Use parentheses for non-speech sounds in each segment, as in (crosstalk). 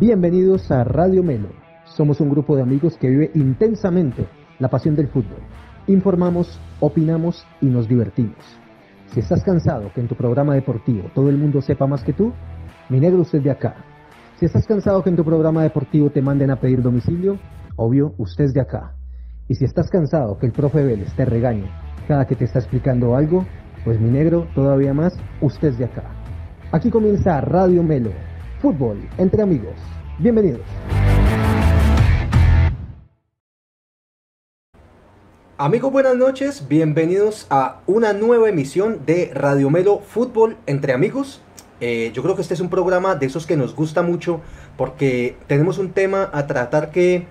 Bienvenidos a Radio Melo. Somos un grupo de amigos que vive intensamente la pasión del fútbol. Informamos, opinamos y nos divertimos. Si estás cansado que en tu programa deportivo todo el mundo sepa más que tú, mi negro usted de acá. Si estás cansado que en tu programa deportivo te manden a pedir domicilio, obvio, usted es de acá. Y si estás cansado que el profe Vélez te regañe cada que te está explicando algo, pues mi negro, todavía más, usted es de acá. Aquí comienza Radio Melo, fútbol entre amigos. Bienvenidos. Amigos, buenas noches, bienvenidos a una nueva emisión de Radio Melo Fútbol entre amigos. Eh, yo creo que este es un programa de esos que nos gusta mucho porque tenemos un tema a tratar que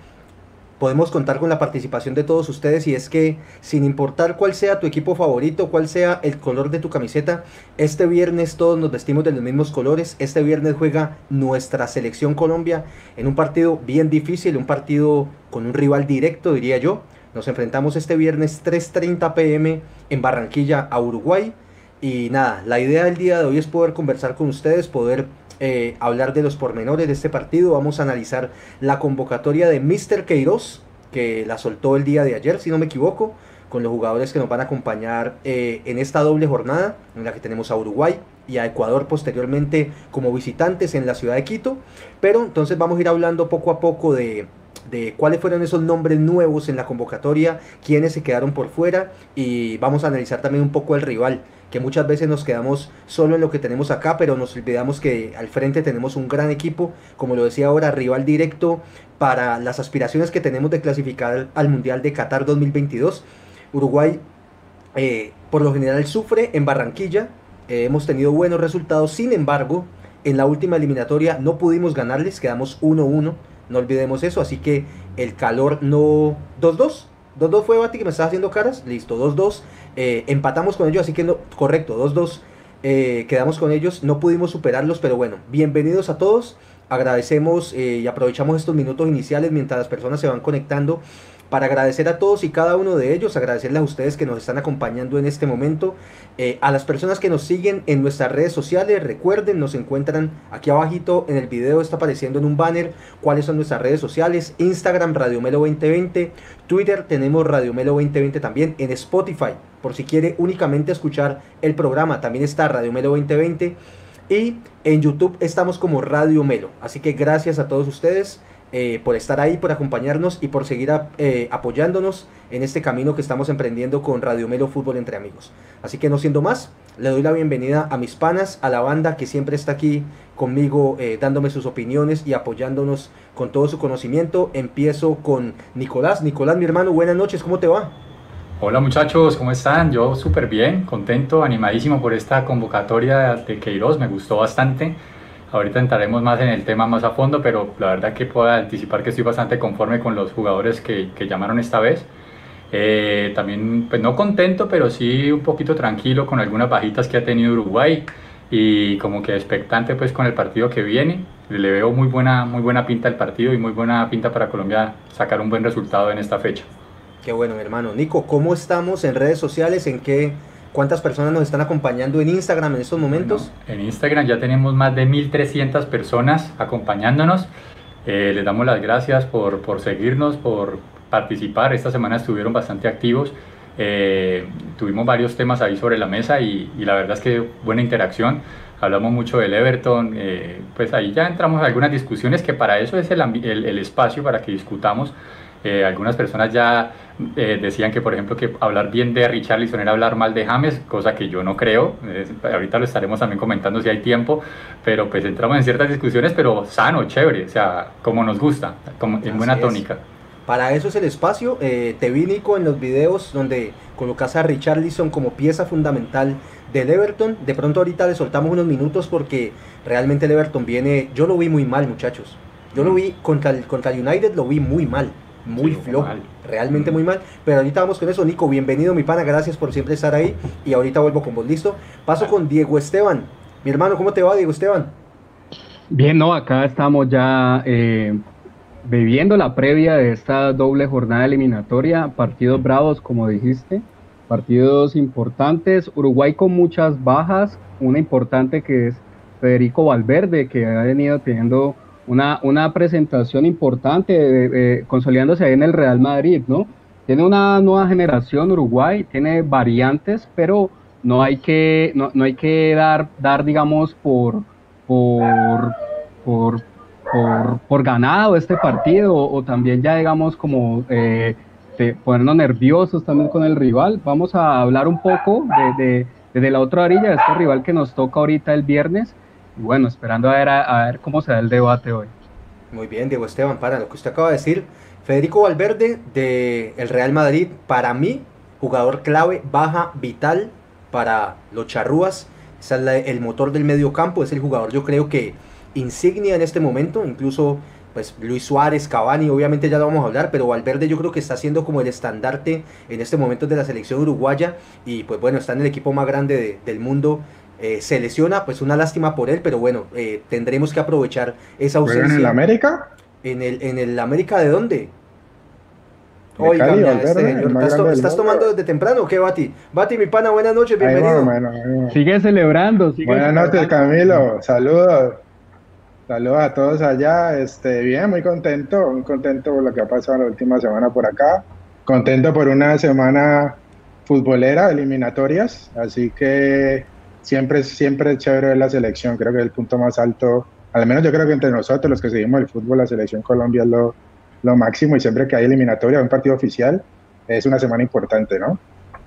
podemos contar con la participación de todos ustedes y es que sin importar cuál sea tu equipo favorito, cuál sea el color de tu camiseta, este viernes todos nos vestimos de los mismos colores, este viernes juega nuestra selección Colombia en un partido bien difícil, un partido con un rival directo diría yo, nos enfrentamos este viernes 3.30 pm en Barranquilla a Uruguay. Y nada, la idea del día de hoy es poder conversar con ustedes, poder eh, hablar de los pormenores de este partido. Vamos a analizar la convocatoria de Mr. Queiroz, que la soltó el día de ayer, si no me equivoco, con los jugadores que nos van a acompañar eh, en esta doble jornada, en la que tenemos a Uruguay y a Ecuador posteriormente como visitantes en la ciudad de Quito. Pero entonces vamos a ir hablando poco a poco de, de cuáles fueron esos nombres nuevos en la convocatoria, quiénes se quedaron por fuera y vamos a analizar también un poco el rival que muchas veces nos quedamos solo en lo que tenemos acá, pero nos olvidamos que al frente tenemos un gran equipo, como lo decía ahora, rival directo para las aspiraciones que tenemos de clasificar al Mundial de Qatar 2022. Uruguay eh, por lo general sufre en Barranquilla, eh, hemos tenido buenos resultados, sin embargo, en la última eliminatoria no pudimos ganarles, quedamos 1-1, no olvidemos eso, así que el calor no... 2-2. 2-2 fue Bati que me estaba haciendo caras. Listo, 2-2. Eh, empatamos con ellos, así que no, correcto, 2-2. Eh, quedamos con ellos, no pudimos superarlos, pero bueno, bienvenidos a todos. Agradecemos eh, y aprovechamos estos minutos iniciales mientras las personas se van conectando para agradecer a todos y cada uno de ellos, agradecerles a ustedes que nos están acompañando en este momento, eh, a las personas que nos siguen en nuestras redes sociales, recuerden, nos encuentran aquí abajito en el video, está apareciendo en un banner cuáles son nuestras redes sociales, Instagram Radio Melo 2020, Twitter tenemos Radio Melo 2020 también, en Spotify, por si quiere únicamente escuchar el programa, también está Radio Melo 2020 y en YouTube estamos como Radio Melo, así que gracias a todos ustedes. Eh, por estar ahí, por acompañarnos y por seguir eh, apoyándonos en este camino que estamos emprendiendo con Radio Melo Fútbol entre amigos. Así que no siendo más, le doy la bienvenida a mis panas, a la banda que siempre está aquí conmigo eh, dándome sus opiniones y apoyándonos con todo su conocimiento. Empiezo con Nicolás. Nicolás, mi hermano, buenas noches, ¿cómo te va? Hola muchachos, ¿cómo están? Yo súper bien, contento, animadísimo por esta convocatoria de Queiroz, me gustó bastante. Ahorita entraremos más en el tema más a fondo, pero la verdad que puedo anticipar que estoy bastante conforme con los jugadores que, que llamaron esta vez. Eh, también, pues no contento, pero sí un poquito tranquilo con algunas bajitas que ha tenido Uruguay y como que expectante pues con el partido que viene. Le veo muy buena, muy buena pinta al partido y muy buena pinta para Colombia sacar un buen resultado en esta fecha. Qué bueno, mi hermano. Nico, ¿cómo estamos en redes sociales? ¿En qué ¿Cuántas personas nos están acompañando en Instagram en estos momentos? en Instagram ya tenemos más de 1.300 personas acompañándonos. Eh, les damos las gracias por, por, seguirnos, por participar. Esta semana estuvieron bastante activos. Eh, tuvimos varios temas ahí sobre la mesa y, y, la verdad es que buena interacción. Hablamos mucho del Everton, eh, pues ahí ya entramos a algunas discusiones que para eso es el, el, el espacio para que discutamos. Eh, algunas personas ya eh, decían que, por ejemplo, que hablar bien de Richarlison era hablar mal de James, cosa que yo no creo. ahorita lo estaremos también comentando si hay tiempo, pero pues entramos en ciertas discusiones, pero sano, chévere, o sea, como nos gusta, como en buena tónica. Para eso es el espacio. Eh, te vi, Nico, en los videos donde colocas a Richarlison como pieza fundamental del Everton. De pronto ahorita le soltamos unos minutos porque realmente el Everton viene... Yo lo vi muy mal, muchachos. Yo lo vi contra el, contra el United, lo vi muy mal muy sí, flojo, realmente muy mal. Pero ahorita vamos con eso, Nico. Bienvenido, mi pana. Gracias por siempre estar ahí. Y ahorita vuelvo con vos, listo. Paso con Diego Esteban. Mi hermano, ¿cómo te va, Diego Esteban? Bien, no, acá estamos ya eh, viviendo la previa de esta doble jornada eliminatoria. Partidos bravos, como dijiste. Partidos importantes. Uruguay con muchas bajas. Una importante que es Federico Valverde, que ha venido teniendo una, una presentación importante, consolidándose ahí en el Real Madrid, ¿no? Tiene una nueva generación Uruguay, tiene variantes, pero no hay que, no, hay que dar, dar digamos, por, por, por, por, ganado este partido o, también ya, digamos, como eh, ponernos nerviosos también con el rival. Vamos a hablar un poco de, de, la otra orilla, de este rival que nos toca ahorita el viernes. Y bueno, esperando a ver, a, ver cómo se da el debate hoy. Muy bien, Diego Esteban, para lo que usted acaba de decir. Federico Valverde de el Real Madrid, para mí, jugador clave, baja, vital para los charrúas. Es el motor del medio campo, es el jugador yo creo que insignia en este momento, incluso pues Luis Suárez, Cavani, obviamente ya lo vamos a hablar, pero Valverde yo creo que está siendo como el estandarte en este momento de la selección uruguaya y pues bueno, está en el equipo más grande del mundo. Eh, se lesiona, pues una lástima por él, pero bueno, eh, tendremos que aprovechar esa ausencia. ¿En el América? ¿En el, ¿En el América de dónde? Oiga, este ¿estás, tomando desde temprano o qué, Bati? Bati, mi pana, buenas noches, bienvenido. Sigue celebrando. buenas noches, Camilo. Saludos. Saludos a todos allá. Este, bien, muy contento, muy contento por lo que ha pasado la última semana por acá. Contento por una semana futbolera, eliminatorias. Así que siempre, siempre es chévere ver la selección. Creo que es el punto más alto, al menos yo creo que entre nosotros, los que seguimos el fútbol, la selección Colombia es lo, lo máximo y siempre que hay eliminatoria, un partido oficial, es una semana importante, ¿no?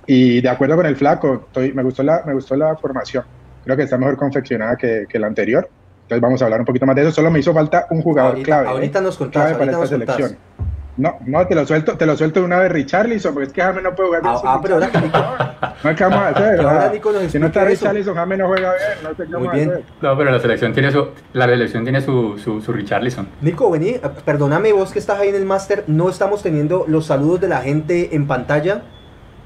Y de acuerdo con el flaco, estoy, me, gustó la, me gustó la formación. Creo que está mejor confeccionada que, que la anterior. Entonces vamos a hablar un poquito más de eso. Solo me hizo falta un jugador clave. ¿eh? Ahorita nos contás, clave para esta selección. No, no, te lo suelto, te lo suelto de una vez Richarlison, porque es que James no puede jugar bien. Ah, ah pero ahora (laughs) Nico. No es que vamos a hacer, ahora Nico nos Si no está Richarlison, James no juega bien, no sé qué Muy bien. Hacer. No, pero la selección tiene su, la selección tiene su, su, su Richarlison. Nico, vení, perdóname vos que estás ahí en el máster, no estamos teniendo los saludos de la gente en pantalla.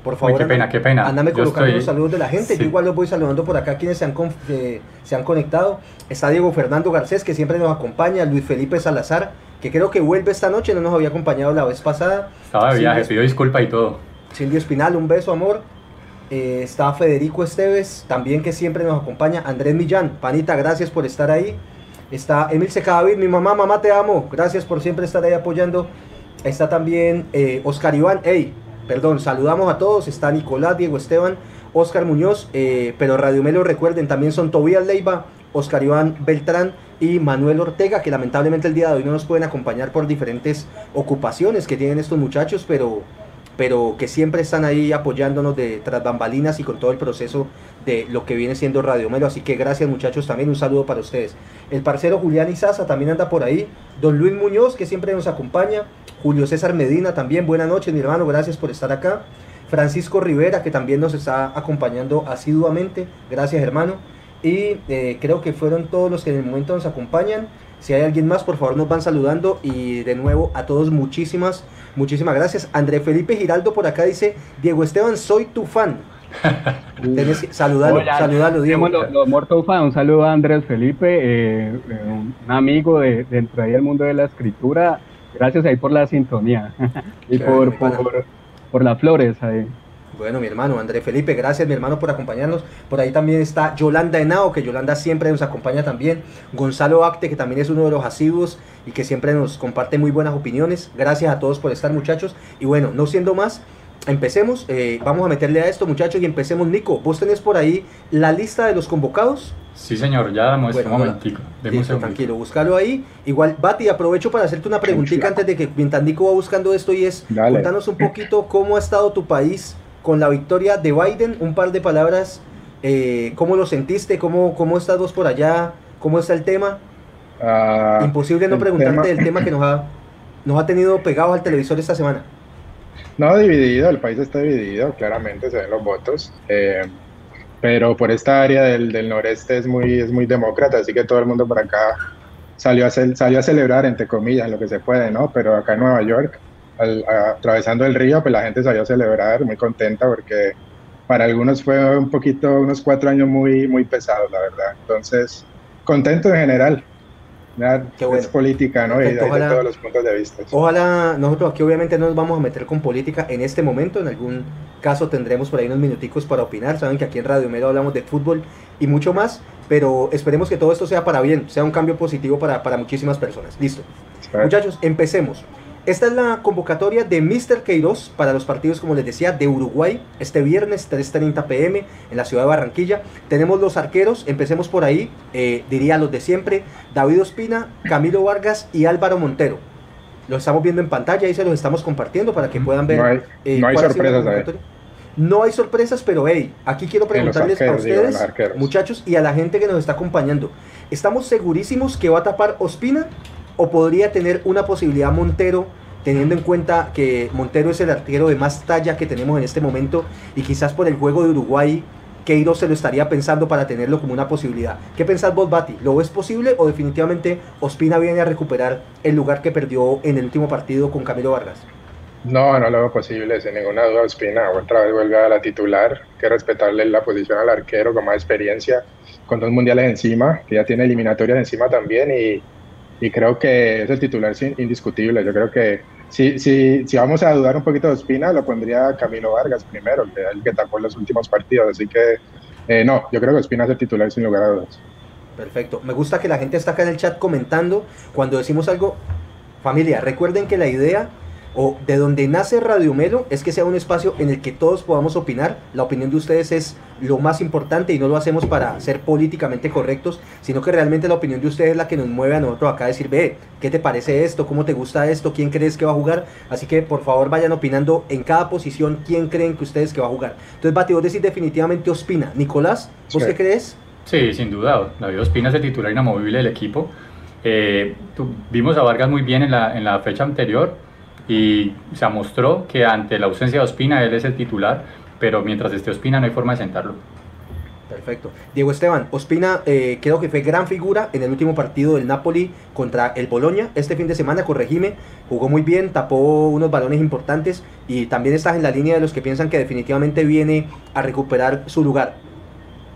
Por favor, qué pena, qué pena. Ándame colocando los saludos de la gente. Yo igual los voy saludando por acá quienes se han, eh, se han conectado. Está Diego Fernando Garcés, que siempre nos acompaña. Luis Felipe Salazar, que creo que vuelve esta noche, no nos había acompañado la vez pasada. Estaba de viaje, pidió disculpa y todo. Cindy Espinal, un beso, amor. Eh, está Federico Esteves, también que siempre nos acompaña. Andrés Millán, panita, gracias por estar ahí. Está Emil Secadavid, mi mamá, mamá te amo. Gracias por siempre estar ahí apoyando. Está también eh, Oscar Iván, hey, perdón, saludamos a todos. Está Nicolás, Diego Esteban, Oscar Muñoz, eh, pero Radio Melo recuerden, también son Tobías Leiva, Oscar Iván Beltrán y Manuel Ortega, que lamentablemente el día de hoy no nos pueden acompañar por diferentes ocupaciones que tienen estos muchachos, pero, pero que siempre están ahí apoyándonos de tras bambalinas y con todo el proceso de lo que viene siendo Radio Melo. Así que gracias muchachos, también un saludo para ustedes. El parcero Julián Izaza también anda por ahí. Don Luis Muñoz, que siempre nos acompaña. Julio César Medina también, buenas noches mi hermano, gracias por estar acá. Francisco Rivera, que también nos está acompañando asiduamente, gracias hermano. Y eh, creo que fueron todos los que en el momento nos acompañan. Si hay alguien más, por favor nos van saludando. Y de nuevo a todos muchísimas, muchísimas gracias. André Felipe Giraldo por acá dice, Diego Esteban, soy tu fan. (laughs) saludalo, saludalo, Diego. un saludo a Andrés Felipe, eh, eh, un amigo de, dentro ahí del mundo de la escritura. Gracias ahí por la sintonía (laughs) y por, por, por, las flores ahí. Bueno, mi hermano André Felipe, gracias mi hermano por acompañarnos. Por ahí también está Yolanda Henao, que Yolanda siempre nos acompaña también. Gonzalo Acte, que también es uno de los asiduos y que siempre nos comparte muy buenas opiniones. Gracias a todos por estar muchachos. Y bueno, no siendo más, empecemos. Eh, vamos a meterle a esto muchachos y empecemos. Nico, ¿vos tenés por ahí la lista de los convocados? Sí, señor, ya damos bueno, un momentico. tranquilo, búscalo ahí. Igual, Bati, aprovecho para hacerte una preguntita antes de que mientras Nico va buscando esto y es, cuéntanos un poquito cómo ha estado tu país con la victoria de Biden, un par de palabras, eh, ¿cómo lo sentiste? ¿Cómo, ¿Cómo estás vos por allá? ¿Cómo está el tema? Ah, Imposible no preguntarte del tema que nos ha, nos ha tenido pegados al televisor esta semana. No, dividido, el país está dividido, claramente se ven los votos. Eh, pero por esta área del, del, noreste es muy, es muy demócrata, así que todo el mundo por acá salió a, salió a celebrar, entre comillas, lo que se puede, ¿no? Pero acá en Nueva York atravesando el río, pues la gente salió a celebrar, muy contenta porque para algunos fue un poquito, unos cuatro años muy, muy pesados, la verdad. Entonces, contento en general. Es política, ¿no? y de, todos los puntos de vista. Ojalá, nosotros aquí obviamente no nos vamos a meter con política en este momento, en algún caso tendremos por ahí unos minuticos para opinar. Saben que aquí en Radio Melo hablamos de fútbol y mucho más, pero esperemos que todo esto sea para bien, sea un cambio positivo para, para muchísimas personas. Listo. Muchachos, empecemos. Esta es la convocatoria de Mr. Queiroz para los partidos, como les decía, de Uruguay, este viernes 3.30 pm en la ciudad de Barranquilla. Tenemos los arqueros, empecemos por ahí, eh, diría los de siempre, David Ospina, Camilo Vargas y Álvaro Montero. Los estamos viendo en pantalla, ahí se los estamos compartiendo para que puedan ver. No hay, eh, no hay sorpresas. No hay sorpresas, pero hey, aquí quiero preguntarles a arqueros, ustedes, muchachos, y a la gente que nos está acompañando. ¿Estamos segurísimos que va a tapar Ospina? ¿O podría tener una posibilidad Montero, teniendo en cuenta que Montero es el arquero de más talla que tenemos en este momento y quizás por el juego de Uruguay, Queiroz se lo estaría pensando para tenerlo como una posibilidad? ¿Qué pensás vos, Bati? ¿Lo ves posible o definitivamente Ospina viene a recuperar el lugar que perdió en el último partido con Camilo Vargas? No, no lo veo posible, sin ninguna duda. Ospina otra vez vuelve a la titular. Hay que respetarle la posición al arquero con más experiencia, con dos mundiales encima, que ya tiene eliminatorias encima también. Y, y creo que es el titular indiscutible. Yo creo que si, si, si vamos a dudar un poquito de Ospina, lo pondría Camilo Vargas primero, el que, el que tapó los últimos partidos. Así que eh, no, yo creo que Ospina es el titular sin lugar a dudas. Perfecto. Me gusta que la gente está acá en el chat comentando cuando decimos algo. Familia, recuerden que la idea o de donde nace Radio Melo es que sea un espacio en el que todos podamos opinar. La opinión de ustedes es lo más importante y no lo hacemos para ser políticamente correctos, sino que realmente la opinión de ustedes es la que nos mueve a nosotros acá a decir, ve, ¿qué te parece esto? ¿Cómo te gusta esto? ¿Quién crees que va a jugar? Así que por favor vayan opinando en cada posición quién creen que ustedes que va a jugar. Entonces, Bati, vos decís definitivamente Ospina. Nicolás, ¿vos Sí. qué crees? Sí, sin duda. David Ospina es el titular inamovible del equipo. Eh, vimos a Vargas muy bien en la, en la fecha anterior y se mostró que ante la ausencia de Ospina él es el titular, pero mientras esté Ospina no hay forma de sentarlo. Perfecto. Diego Esteban, Ospina eh, creo que fue gran figura en el último partido del Napoli contra el Boloña. Este fin de semana, corregime, jugó muy bien, tapó unos balones importantes y también estás en la línea de los que piensan que definitivamente viene a recuperar su lugar.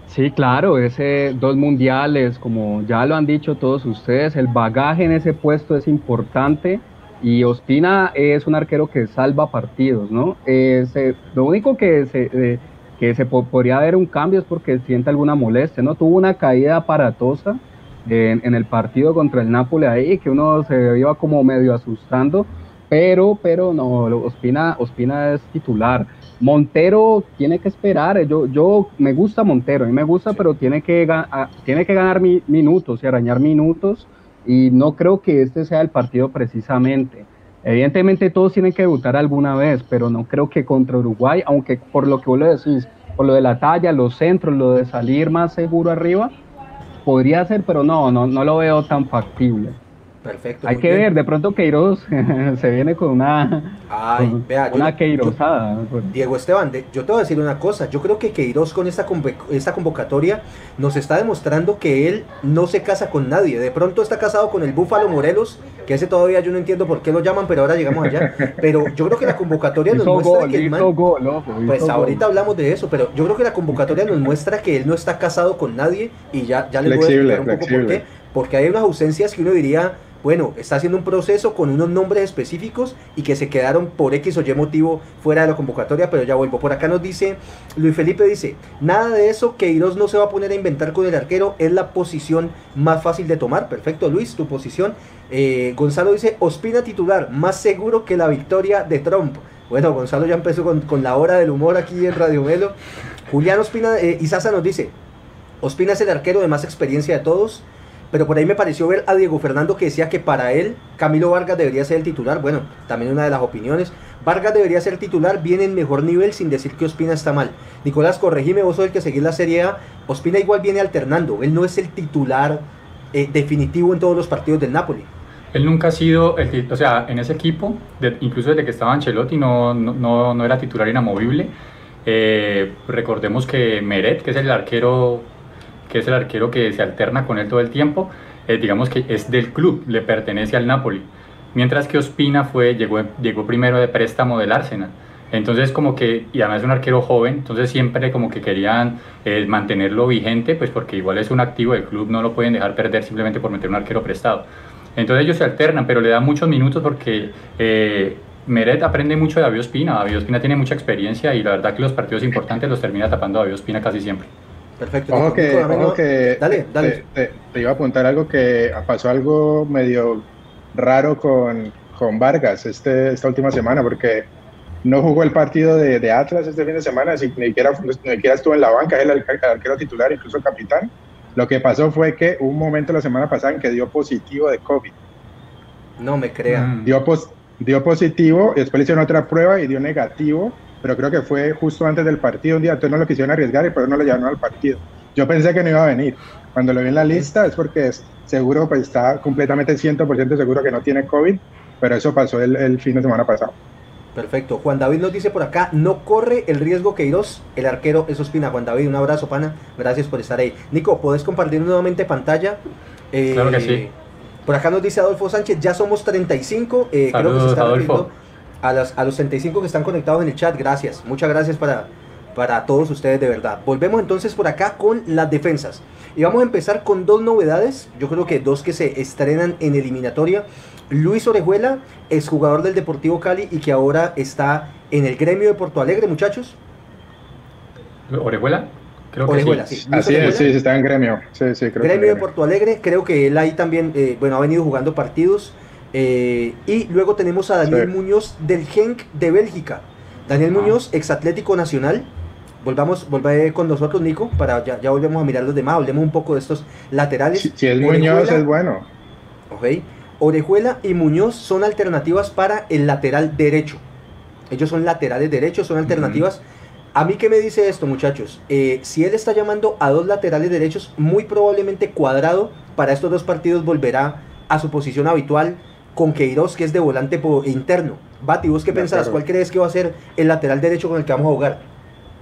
Sí, claro, ese dos mundiales, como ya lo han dicho todos ustedes, el bagaje en ese puesto es importante y Ospina es un arquero que salva partidos, ¿no? Eh, se- lo único que se, eh, que se po- podría haber un cambio es porque siente alguna molestia, ¿no? Tuvo una caída aparatosa en, en el partido contra el Napoli ahí, que uno se iba como medio asustando, pero, pero no, Ospina, Ospina es titular. Montero tiene que esperar. Yo, yo me gusta Montero, a mí me gusta, pero tiene que, a- tiene que ganar mi- minutos y arañar minutos. Y no creo que este sea el partido precisamente. Evidentemente todos tienen que debutar alguna vez, pero no creo que contra Uruguay, aunque por lo que vos lo decís, por lo de la talla, los centros, lo de salir más seguro arriba, podría ser, pero no, no, no lo veo tan factible. Perfecto. Hay que bien. ver, de pronto Queiroz (laughs) se viene con una, Ay, con vea, yo- una yo- Queirozada. pues. Diego Esteban, de- yo te voy a decir una cosa, yo creo que Queiroz con esta, esta convocatoria nos está demostrando que él no se casa con nadie, de pronto está casado con el Búfalo Morelos, que ese todavía yo no entiendo por qué lo llaman, pero ahora llegamos allá, (laughs) pero yo creo que la convocatoria nos muestra gol, que el man... gol, Pues ahorita gol. hablamos de eso, pero yo creo que la convocatoria nos muestra que él no está casado con nadie y ya, ya les voy a Flexible, explicar un poco por flexible. qué. Porque hay unas ausencias que uno diría, bueno, está haciendo un proceso con unos nombres específicos y que se quedaron por X o Y motivo fuera de la convocatoria, pero ya vuelvo. Por acá nos dice, Luis Felipe dice, nada de eso, Queiroz no se va a poner a inventar con el arquero, es la posición más fácil de tomar. Perfecto, Luis, tu posición. Eh, Gonzalo dice, Ospina titular, más seguro que la victoria de Trump. Bueno, Gonzalo ya empezó con, con la hora del humor aquí en Radio Melo. Julián Ospina, eh, Isaza nos dice, Ospina es el arquero de más experiencia de todos, pero por ahí me pareció ver a Diego Fernando que decía que para él Camilo Vargas debería ser el titular. Bueno, también una de las opiniones. Vargas debería ser titular, viene en mejor nivel sin decir que Ospina está mal. Nicolás, corregime, vos sos el que seguís la Serie A. Ospina igual viene alternando, él no es el titular eh, definitivo en todos los partidos del Napoli. Él nunca ha sido, el, o sea, en ese equipo, incluso desde que estaba Ancelotti, no, no, no, no era titular inamovible. Eh, recordemos que Meret, que es el arquero, que es el arquero que se alterna con él todo el tiempo, eh, digamos que es del club, le pertenece al Napoli. Mientras que Ospina fue, llegó, llegó primero de préstamo del Arsenal. Entonces como que, y además es un arquero joven, entonces siempre como que querían eh, mantenerlo vigente, pues porque igual es un activo del club, no lo pueden dejar perder simplemente por meter un arquero prestado. Entonces ellos se alternan, pero le dan muchos minutos porque eh, Meret aprende mucho de David Ospina. David Ospina tiene mucha experiencia y la verdad que los partidos importantes los termina tapando David Ospina casi siempre. Perfecto. Ojo que, ojo que dale, dale. Te, iba a apuntar algo que pasó algo medio raro con, con Vargas este, esta última semana, porque no jugó el partido de, de Atlas este fin de semana, ni siquiera, ni siquiera estuvo en la banca, es el, arquero titular, incluso capitán. Lo que pasó fue que hubo un momento la semana pasada en que dio positivo de COVID. No me crean. Mm. Dio, dio positivo, y después le hicieron otra prueba y dio negativo, pero creo que fue justo antes del partido un día, entonces no lo quisieron arriesgar y por eso no lo llevaron al partido. Yo pensé que no iba a venir. Cuando lo vi en la lista es porque es seguro, pues está completamente 100% seguro que no tiene COVID, pero eso pasó el, el fin de semana pasado. Perfecto. Juan David nos dice por acá, no corre el riesgo que Queiroz, el arquero es Ospina. Juan David, un abrazo, pana. Gracias por estar ahí. Nico, ¿puedes compartir nuevamente pantalla? Eh, claro que sí. Por acá nos dice Adolfo Sánchez, ya somos 35. Eh, creo que se está Adolfo. A, los, a los 35 que están conectados en el chat. Gracias. Muchas gracias para, para todos ustedes de verdad. Volvemos entonces por acá con las defensas. Y vamos a empezar con dos novedades. Yo creo que dos que se estrenan en eliminatoria. Luis Orejuela es jugador del Deportivo Cali y que ahora está en el gremio de Porto Alegre, muchachos. ¿Orejuela? Creo que Orejuela, sí. sí. Así es, sí, está en gremio. Sí, sí, creo gremio de Porto Alegre, creo que él ahí también, eh, bueno, ha venido jugando partidos. Eh, y luego tenemos a Daniel Muñoz del Genk de Bélgica. Daniel ah. Muñoz, ex Atlético Nacional. Volvamos, volver con nosotros, Nico, para ya, ya volvemos a mirar los demás. Hablemos un poco de estos laterales. Si, es Muñoz, es bueno. Ok. Orejuela y Muñoz son alternativas para el lateral derecho. Ellos son laterales derechos, son alternativas. A mí qué me dice esto, muchachos. Eh, si él está llamando a dos laterales derechos, muy probablemente Cuadrado para estos dos partidos volverá a su posición habitual con Queiroz, que es de volante interno. Bati, ¿vos qué pensás? ¿Cuál crees que va a ser el lateral derecho con el que vamos a jugar?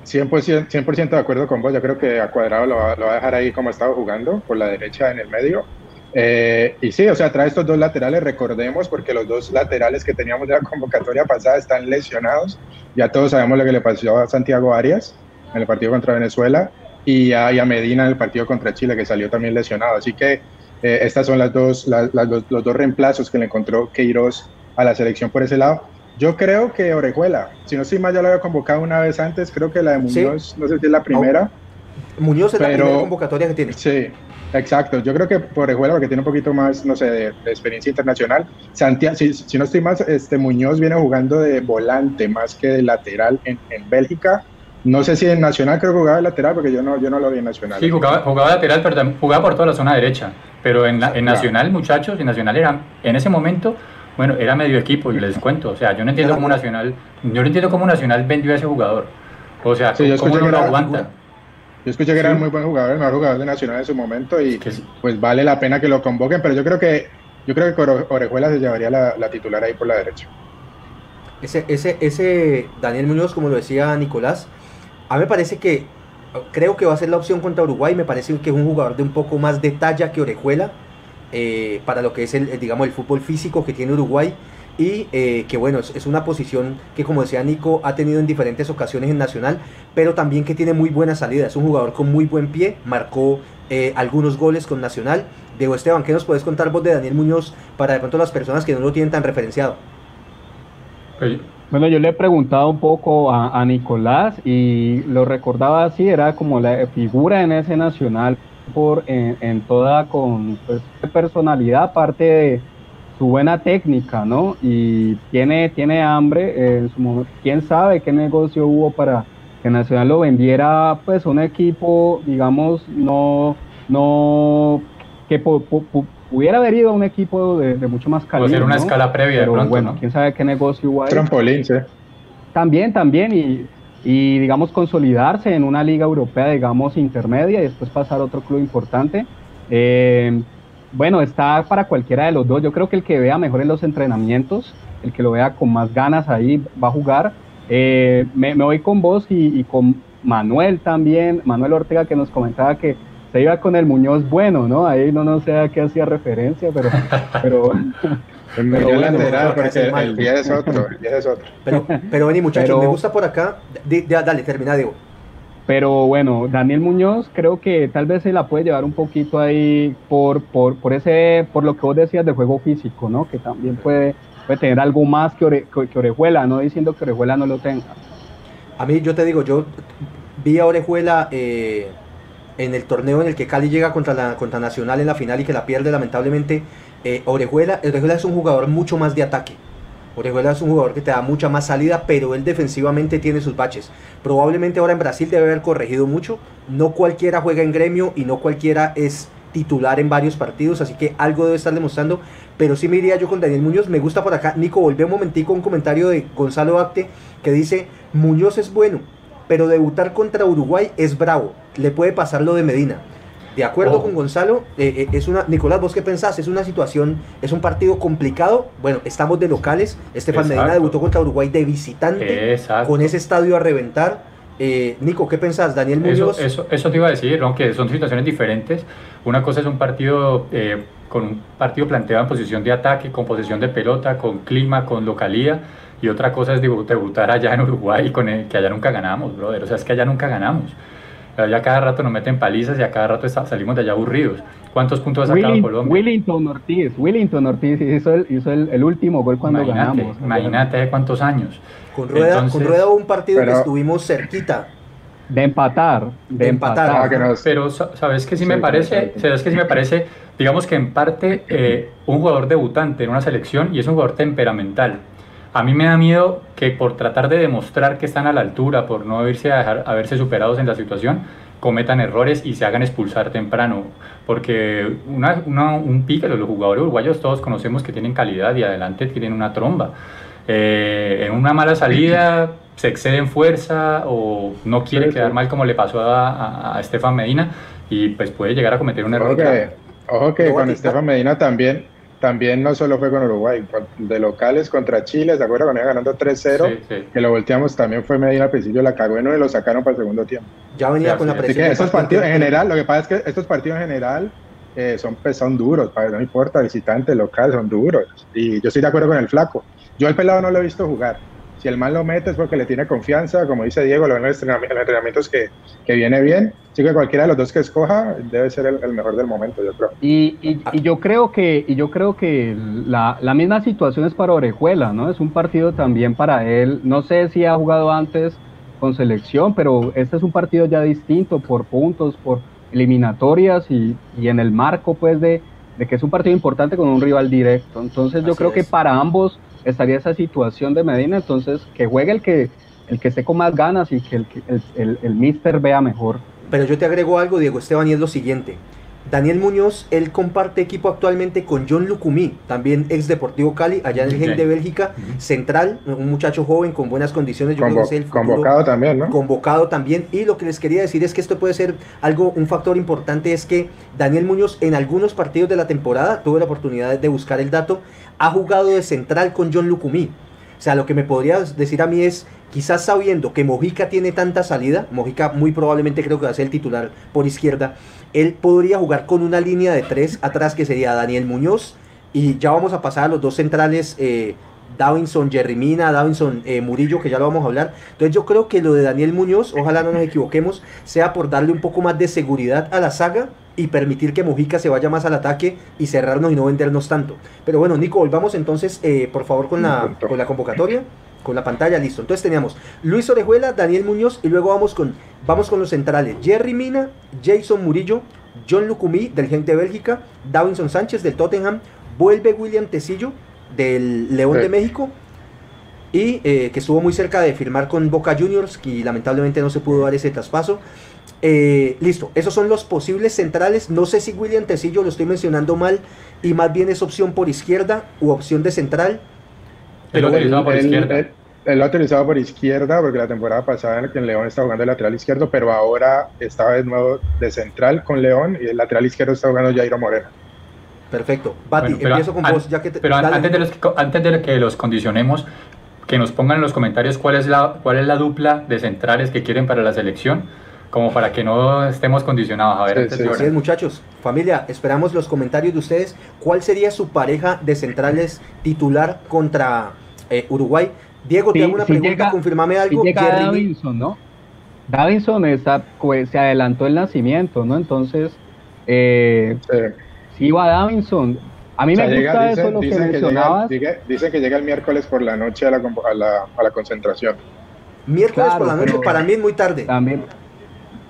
100%, 100 de acuerdo con vos. Yo creo que a Cuadrado lo va, lo va a dejar ahí como estaba jugando, por la derecha en el medio. Eh, y sí, o sea, trae estos dos laterales, recordemos, porque los dos laterales que teníamos de la convocatoria pasada están lesionados. Ya todos sabemos lo que le pasó a Santiago Arias en el partido contra Venezuela y a, Medina en el partido contra Chile, que salió también lesionado. Así que eh, estas son las dos, los dos reemplazos que le encontró Queiroz a la selección por ese lado. Yo creo que Orejuela, si no estoy mal, ya lo había convocado una vez antes, creo que la de Muñoz, no sé si es la primera. Muñoz es la primera convocatoria que tiene. Sí, Exacto, yo creo que Orejuela, porque tiene un poquito más, no sé, de, experiencia internacional. Santiago, si, no estoy más, este Muñoz viene jugando de volante más que de lateral en, en Bélgica. No sé si en Nacional creo que jugaba de lateral, porque yo no, yo no lo vi en Nacional. Sí, jugaba, jugaba lateral, pero jugaba por toda la zona derecha. Pero en, en Nacional, muchachos, en Nacional era, en ese momento, bueno, era medio equipo, y les cuento. O sea, yo no entiendo cómo Nacional, yo no entiendo cómo Nacional vendió a ese jugador. O sea, ¿cómo no lo aguanta? Yo escuché que era un muy buen jugador, el mejor jugador de Nacional en su momento y pues vale la pena que lo convoquen, pero yo creo que yo creo que Orejuela se llevaría la, titular ahí por la derecha. Ese, ese, ese Daniel Muñoz, como lo decía Nicolás, a mí me parece que creo que va a ser la opción contra Uruguay, me parece que es un jugador de un poco más de talla que Orejuela eh, para lo que es el, digamos, el fútbol físico que tiene Uruguay y eh, que bueno, es, una posición que como decía Nico ha tenido en diferentes ocasiones en Nacional, pero también que tiene muy buena salida, es un jugador con muy buen pie, marcó eh, algunos goles con Nacional. Diego Esteban, ¿qué nos puedes contar vos de Daniel Muñoz para de pronto las personas que no lo tienen tan referenciado? Bueno, yo le he preguntado un poco a, Nicolás y lo recordaba así, era como la figura en ese Nacional por en, toda con pues, personalidad, aparte de su buena técnica, ¿no? Y tiene, tiene hambre. En su momento, ¿Quién sabe qué negocio hubo para que Nacional lo vendiera, pues, un equipo, digamos, no, no, que hubiera haber ido a un equipo de, mucho más calidad. Puede ser una escala previa Pero, de pronto, bueno, quién sabe qué negocio ahí. Trampolín, sí. También, también, y, y digamos consolidarse en una liga europea, digamos, intermedia y después pasar a otro club importante. Eh, bueno, está para cualquiera de los dos. Yo creo que el que vea mejor en los entrenamientos, el que lo vea con más ganas ahí, va a jugar. Eh, me, voy con vos y, con Manuel también, Manuel Ortega que nos comentaba que se iba con el Muñoz bueno, ¿no? Ahí no, no sé a qué hacía referencia, pero... (laughs) pero el pero lateral, porque el, día es otro, el día es otro. (laughs) Pero, pero vení muchachos, me gusta por acá. dale, termina, Diego. Pero bueno, Daniel Muñoz creo que tal vez se la puede llevar un poquito ahí por, por, por, ese, por lo que vos decías de juego físico, ¿no? Que también puede, puede tener algo más que, que, Orejuela, no diciendo que Orejuela no lo tenga. A mí, yo te digo, yo vi a Orejuela eh, en el torneo en el que Cali llega contra, la, contra Nacional en la final y que la pierde lamentablemente. Eh, Orejuela, Orejuela es un jugador mucho más de ataque. Orejuela es un jugador que te da mucha más salida, pero él defensivamente tiene sus baches. Probablemente ahora en Brasil debe haber corregido mucho. No cualquiera juega en gremio y no cualquiera es titular en varios partidos, así que algo debe estar demostrando. Pero sí me iría yo con Daniel Muñoz. Me gusta por acá. Nico, volvé un momentico un comentario de Gonzalo Acte que dice: Muñoz es bueno, pero debutar contra Uruguay es bravo. Le puede pasar lo de Medina. De acuerdo oh. con Gonzalo, eh, eh, es una. Nicolás, ¿vos qué pensás? Es una situación, es un partido complicado. Bueno, estamos de locales. Estefan Medina debutó contra Uruguay de visitante. Con ese estadio a reventar. Eh, Nico, ¿qué pensás? Daniel Muñoz. Eso, eso, te iba a decir, aunque son situaciones diferentes. Una cosa es un partido con un partido planteado en posición de ataque, con posesión de pelota, con clima, con localía. Y otra cosa es debutar allá en Uruguay, con el, que allá nunca ganamos, brother. O sea, es que allá nunca ganamos. Ya cada rato nos meten palizas y a cada rato salimos de allá aburridos. ¿Cuántos puntos ha sacado Colombia? Willington Ortiz, Willington Ortiz hizo el, hizo el, último gol cuando ganamos. Imagínate de cuántos años. Con Rueda, con Rueda hubo un partido que estuvimos cerquita. De empatar, de, empatar. Ah, pero sabes que sí, me parece, sabes que sí me parece, digamos que en parte eh, un jugador debutante en una selección y es un jugador temperamental. A mí me da miedo que por tratar de demostrar que están a la altura, por no irse a, dejar, a verse superados en la situación, cometan errores y se hagan expulsar temprano. Porque una, un pique, los jugadores uruguayos todos conocemos que tienen calidad y adelante tienen una tromba. Eh, en una mala salida se excede en fuerza o no quiere quedar mal como le pasó a, Estefan Medina y pues puede llegar a cometer un error. Ojo que, con Estefan Medina también también no solo fue con Uruguay, de locales contra Chile, ¿se acuerdan? Cuando iba ganando 3-0, que lo volteamos, también fue Medina al principio, la cagó en uno y lo sacaron para el segundo tiempo. Ya venía con la presión. Así que estos partidos en general, lo que pasa es que estos partidos en general eh, son, pues, son duros, no importa, visitante, local, son duros. Y yo estoy de acuerdo con el flaco. Yo al pelado no lo he visto jugar, si el mal lo mete es porque le tiene confianza, como dice Diego, lo ven en los entrenamientos que, que viene bien. Así que cualquiera de los dos que escoja debe ser el, mejor del momento, yo creo. Y, y, yo creo que, y yo creo que la, la, misma situación es para Orejuela, ¿no? Es un partido también para él. No sé si ha jugado antes con selección, pero este es un partido ya distinto por puntos, por eliminatorias y, y en el marco, pues, de, de, que es un partido importante con un rival directo. Entonces, yo creo que para ambos estaría esa situación de Medina, entonces que juegue el que, el que esté con más ganas y que el, el, el, el mister vea mejor. Pero yo te agrego algo, Diego Esteban, y es lo siguiente. Daniel Muñoz, él comparte equipo actualmente con John Lucumí, también ex Deportivo Cali, allá en el Gen de Bélgica, central, un muchacho joven con buenas condiciones. Yo convocado también, ¿no? Convocado también. Y lo que les quería decir es que esto puede ser algo, un factor importante es que Daniel Muñoz en algunos partidos de la temporada, tuve la oportunidad de buscar el dato, ha jugado de central con John Lucumí. O sea, lo que me podrías decir a mí es, quizás sabiendo que Mojica tiene tanta salida, Mojica muy probablemente creo que va a ser el titular por izquierda, él podría jugar con una línea de tres atrás que sería Daniel Muñoz y ya vamos a pasar a los dos centrales, eh, Davinson Jerry Mina, Davinson eh, Murillo, que ya lo vamos a hablar. Entonces yo creo que lo de Daniel Muñoz, ojalá no nos equivoquemos, sea por darle un poco más de seguridad a la saga y permitir que Mojica se vaya más al ataque y cerrarnos y no vendernos tanto. Pero bueno, Nico, volvamos entonces, eh, por favor, con la, con la convocatoria, con la pantalla, listo. Entonces teníamos Luis Orejuela, Daniel Muñoz y luego vamos con, vamos con los centrales. Jerry Mina, Jason Murillo, John Lucumí del Gente de Bélgica, Davinson Sánchez del Tottenham, vuelve William Tecillo del León de México y eh, que estuvo muy cerca de firmar con Boca Juniors y lamentablemente no se pudo dar ese traspaso. Eh, listo, esos son los posibles centrales. No sé si William Tecillo lo estoy mencionando mal y más bien es opción por izquierda u opción de central. Pero él, por izquierda. Él, lo ha utilizado por izquierda porque la temporada pasada en León está jugando el lateral izquierdo, pero ahora estaba de nuevo de central con León y el lateral izquierdo está jugando Jairo Moreno. Perfecto. Bati, empiezo con vos. Ya que pero antes, de los antes de que los condicionemos, que nos pongan en los comentarios cuál es la, cuál es la dupla de centrales que quieren para la selección como para que no estemos condicionados. A ver, sí, muchachos, familia, esperamos los comentarios de ustedes. ¿Cuál sería su pareja de centrales titular contra eh, Uruguay? Diego, te hago una pregunta, confirmame algo. Davinson, ¿no? Davinson está, pues, se adelantó el nacimiento, ¿no? Entonces, eh, si va Davinson, A mí me gusta eso lo que mencionabas. dicen que llega el miércoles por la noche a la, a la, a la concentración. Miércoles por la noche, para mí es muy tarde. También.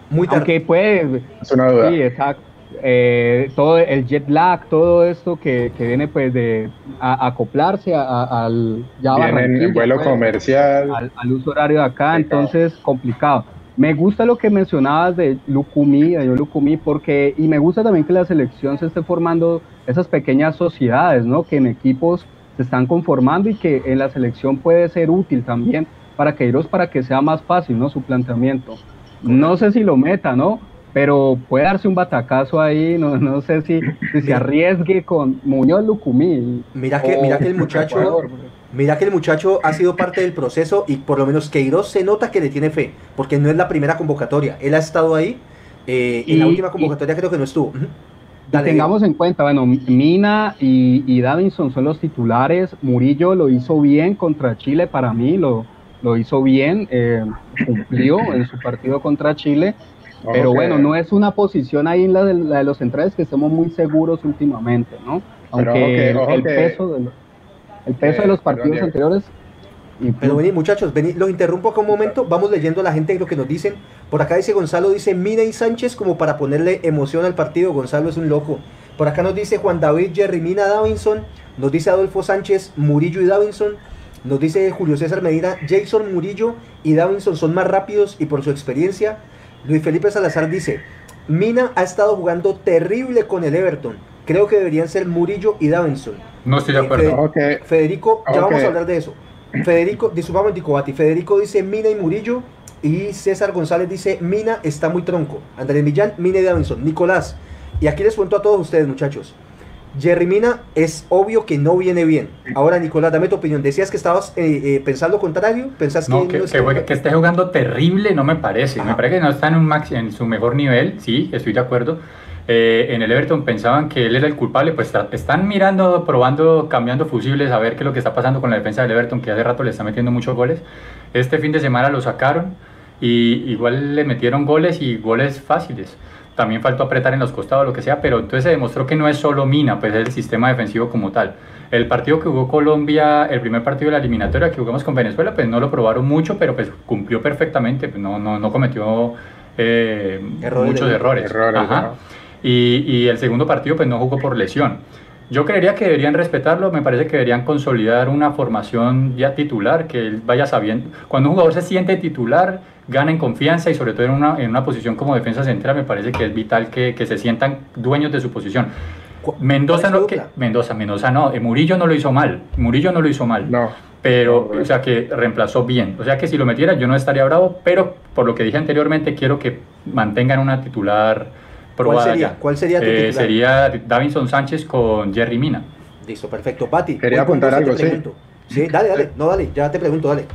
Muy tarde. Aunque puede. Es una duda. Sí, exacto. Eh, todo el jet lag, todo esto que, que viene pues de acoplarse al ya en vuelo pues, comercial al, al, uso horario de acá, entonces complicado. Me gusta lo que mencionabas de Lucumí, de Lucumí, porque, y me gusta también que la selección se esté formando esas pequeñas sociedades, ¿no? Que en equipos se están conformando y que en la selección puede ser útil también para que para que sea más fácil, ¿no? Su planteamiento. No sé si lo meta, ¿no? Pero puede darse un batacazo ahí, no, no sé si, si se arriesgue con Muñoz Lucumí. Mira que, mira que el muchacho, Mira que el muchacho ha sido parte del proceso y por lo menos Queiroz se nota que le tiene fe, porque no es la primera convocatoria. Él ha estado ahí. Eh, y, en la última convocatoria creo que no estuvo. tengamos en cuenta, bueno, Mina y, Davinson son los titulares. Murillo lo hizo bien contra Chile, para mí lo, lo hizo bien, eh, cumplió en su partido contra Chile. Pero bueno, no es una posición ahí en la de, los centrales que estemos muy seguros últimamente, ¿no? Aunque el, peso de los el peso de los partidos anteriores. Pero vení, muchachos, vení, los interrumpo acá un momento. Vamos leyendo a la gente lo que nos dicen. Por acá dice Gonzalo, dice Mina y Sánchez como para ponerle emoción al partido. Gonzalo es un loco. Por acá nos dice Juan David Jerry Mina Davinson. Nos dice Adolfo Sánchez Murillo y Davinson. Nos dice Julio César Medina, Jason Murillo y Davinson son más rápidos y por su experiencia. Luis Felipe Salazar dice, Mina ha estado jugando terrible con el Everton. Creo que deberían ser Murillo y Davinson. No estoy de acuerdo. Federico, ya vamos a hablar de eso. Federico, disculpame, Ticobati. Federico dice Mina y Murillo. Y César González dice Mina está muy tronco. Andrés Millán, Mina y Davinson. Nicolás. Y aquí les cuento a todos ustedes, muchachos. Jerry Mina es obvio que no viene bien. Ahora, Nicolás, dame tu opinión. Decías que estabas eh, eh, pensando contrario. ¿Pensás no, que, que, esté jugando terrible no me parece. Me parece que no está en, un en su mejor nivel. Sí, estoy de acuerdo eh, en el Everton pensaban que él era el culpable, pues están mirando, probando, cambiando fusibles a ver qué es lo que está pasando con la defensa del Everton, que hace rato le está metiendo muchos goles. Este fin de semana lo sacaron y igual le metieron goles y goles fáciles. También faltó apretar en los costados, lo que sea, pero entonces se demostró que no es solo Mina, pues es el sistema defensivo como tal. El partido que jugó Colombia, el primer partido de la eliminatoria que jugamos con Venezuela, pues no lo probaron mucho, pero pues cumplió perfectamente, pues no, no, no cometió eh, muchos errores. Y, el segundo partido pues no jugó por lesión. Yo creería que deberían respetarlo, me parece que deberían consolidar una formación ya titular, que él vaya sabiendo. Cuando un jugador se siente titular, gana en confianza y sobre todo en una, en una posición como defensa central, me parece que es vital que, que se sientan dueños de su posición. Mendoza no, que, Mendoza, Mendoza no, eh, Murillo no lo hizo mal, Murillo no lo hizo mal. No. Pero, o sea, que reemplazó bien. O sea, que si lo metiera yo no estaría bravo, pero por lo que dije anteriormente, quiero que mantengan una titular ¿Cuál sería? ¿Cuál sería tu eh, Sería Davinson Sánchez con Jerry Mina. Listo, perfecto. Pati. Quería apuntar algo, sí. Sí, dale, dale. No, dale, ya te pregunto, dale.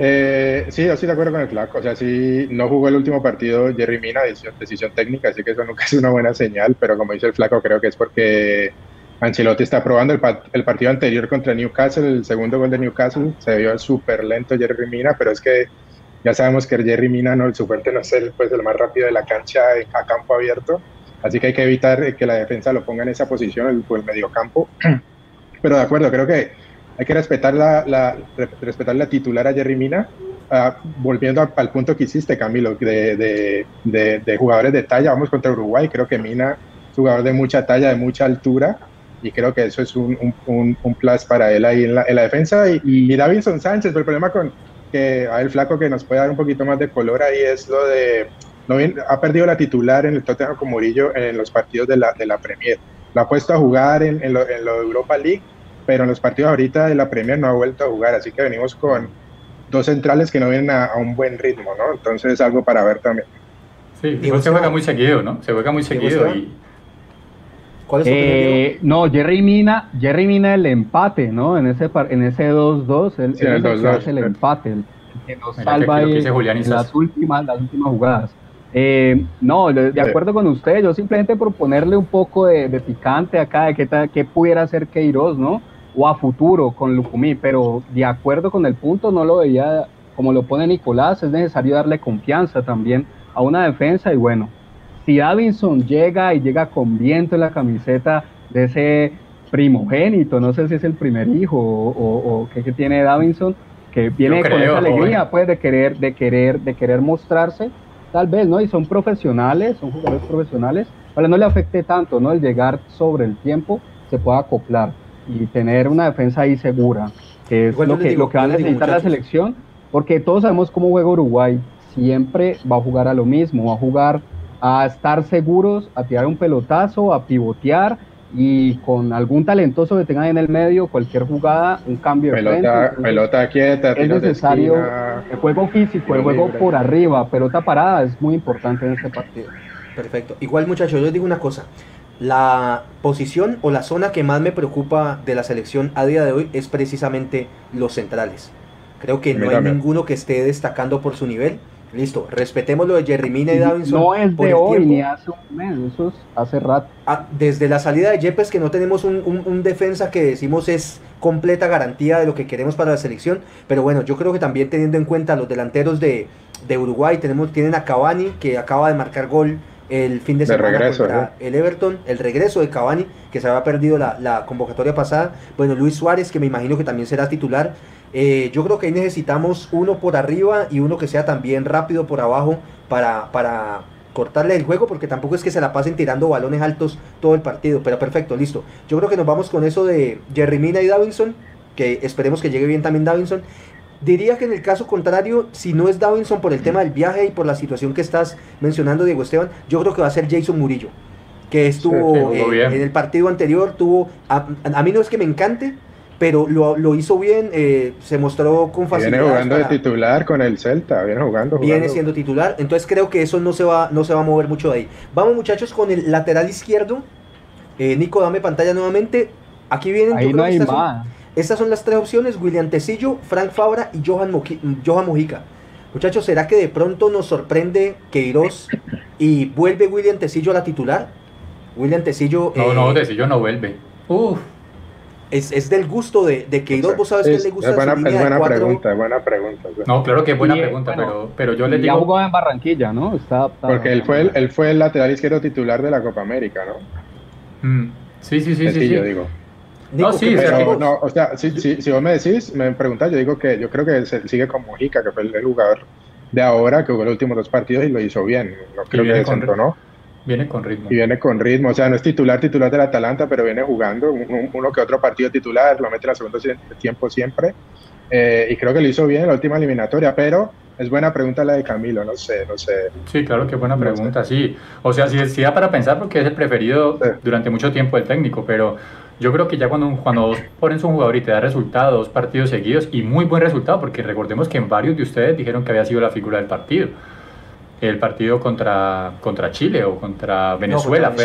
Eh, sí, yo estoy de acuerdo con el flaco. O sea, sí, no jugó el último partido Jerry Mina, decisión, decisión técnica, así que eso nunca (laughs) es una buena señal, pero como dice el flaco, creo que es porque Ancelotti está probando el, el, partido anterior contra Newcastle, el segundo gol de Newcastle, se vio súper lento Jerry Mina, pero es que ya sabemos que Jerry Mina, no, su fuerte no es el, pues, el más rápido de la cancha a campo abierto, así que hay que evitar que la defensa lo ponga en esa posición, el, el mediocampo. (clears throat) Pero de acuerdo, creo que hay que respetar la, la respetar la titular a Jerry Mina. Ah, volviendo al punto que hiciste, Camilo, de, de, de, jugadores de talla, vamos contra Uruguay, creo que Mina es jugador de mucha talla, de mucha altura, y creo que eso es un, un, un, plus para él ahí en la, en la defensa. Y, y Sánchez, el problema con, que a el flaco que nos puede dar un poquito más de color ahí es lo de no bien, ha perdido la titular en el Tottenham con Murillo en los partidos de la, de la Premier. Lo ha puesto a jugar en, en, lo, en lo de Europa League, pero en los partidos ahorita de la Premier no ha vuelto a jugar, así que venimos con dos centrales que no vienen a, un buen ritmo, ¿no? Entonces es algo para ver también. Sí, igual se juega muy seguido, ¿no? Se juega muy seguido y ¿Cuál es eh, No, Jerry Mina, Jerry Mina el empate, ¿no? En ese en ese 2-2, él, es el empate, el, que nos salva ahí las últimas, las últimas jugadas. Eh, no, de, acuerdo con usted, yo simplemente proponerle un poco de, picante acá, de qué, qué pudiera hacer Queiroz, ¿no? O a futuro con Lucumí, pero de acuerdo con el punto no lo veía como lo pone Nicolás, es necesario darle confianza también a una defensa y bueno, si Davinson llega y llega con viento en la camiseta de ese primogénito, no sé si es el primer hijo o, o, qué, tiene Davinson, que viene con esa alegría, pues, de querer, de querer, de querer mostrarse, tal vez, ¿no? Y son profesionales, son jugadores profesionales, para no le afecte tanto, ¿no? El llegar sobre el tiempo, se pueda acoplar y tener una defensa ahí segura, que es lo que, lo que va a necesitar la selección, porque todos sabemos cómo juega Uruguay, siempre va a jugar a lo mismo, va a jugar a estar seguros, a tirar un pelotazo, a pivotear y con algún talentoso que tengan en el medio, cualquier jugada, un cambio de pelota, pelota quieta, es necesario el juego físico, el juego por arriba, pelota parada es muy importante en este partido. Perfecto. Igual muchachos, yo les digo una cosa. La posición o la zona que más me preocupa de la selección a día de hoy es precisamente los centrales. Creo que no hay ninguno que esté destacando por su nivel. Listo, respetemos lo de Jerry Mina y Davinson. No es de hoy ni hace un mes, eso es hace rato. Ah, desde la salida de Yepes, que no tenemos un, defensa que decimos es completa garantía de lo que queremos para la selección. Pero bueno, yo creo que también teniendo en cuenta los delanteros de, Uruguay, tenemos, tienen a Cavani, que acaba de marcar gol el fin de semana contra el Everton, el regreso de Cavani, que se había perdido la, la convocatoria pasada. Bueno, Luis Suárez, que me imagino que también será titular. Eh, yo creo que ahí necesitamos uno por arriba y uno que sea también rápido por abajo para, para cortarle el juego, porque tampoco es que se la pasen tirando balones altos todo el partido. Pero perfecto, listo. Yo creo que nos vamos con eso de Jerry Mina y Davinson, que esperemos que llegue bien también Davinson. Diría que en el caso contrario, si no es Davinson por el tema del viaje y por la situación que estás mencionando, Diego Esteban, yo creo que va a ser Jason Murillo, que estuvo eh, en el partido anterior, tuvo, a, a, mí no es que me encante, pero lo, lo hizo bien, eh, se mostró con facilidad. Viene jugando de titular con el Celta, viene jugando, Viene siendo titular, entonces creo que eso no se va, no se va a mover mucho de ahí. Vamos muchachos con el lateral izquierdo. Eh, Nico, dame pantalla nuevamente. Aquí vienen. Ahí no hay estas, son, estas son las tres opciones: William Tecillo, Frank Fabra y Johan, Johan Mojica. Muchachos, ¿será que de pronto nos sorprende Queiroz y vuelve William Tecillo a la titular? William Tecillo. No, no, eh, Tecillo no vuelve. Uf es, es del gusto de, de que vos sabes que le gusta es buena, es buena pregunta, es buena pregunta. No, claro que es buena pregunta, pero, pero yo le digo... Ya jugó en Barranquilla, ¿no? Está, Porque él fue, el, él fue el lateral izquierdo titular de la Copa América, ¿no? Mm. Sí, sí, sí, sí, yo digo. No, sí, pero, no, o sea, si, si, si, vos me decís, me preguntas, yo digo que yo creo que se sigue con Mojica, que fue el, jugador de ahora que jugó los últimos dos partidos y lo hizo bien. No creo que centro, ¿no? Viene con ritmo. Y viene con ritmo, o sea, no es titular, titular del Atalanta, pero viene jugando uno que otro partido titular, lo mete en el segundo tiempo siempre. Eh, y creo que lo hizo bien en la última eliminatoria, pero es buena pregunta la de Camilo, no sé, no sé. Sí, claro que buena pregunta, sí. O sea, sí, sí da para pensar porque es el preferido durante mucho tiempo del técnico, pero yo creo que ya cuando, cuando pones un jugador y te da resultados, dos partidos seguidos y muy buen resultado, porque recordemos que en varios de ustedes dijeron que había sido la figura del partido el partido contra, contra Chile o contra Venezuela, contra,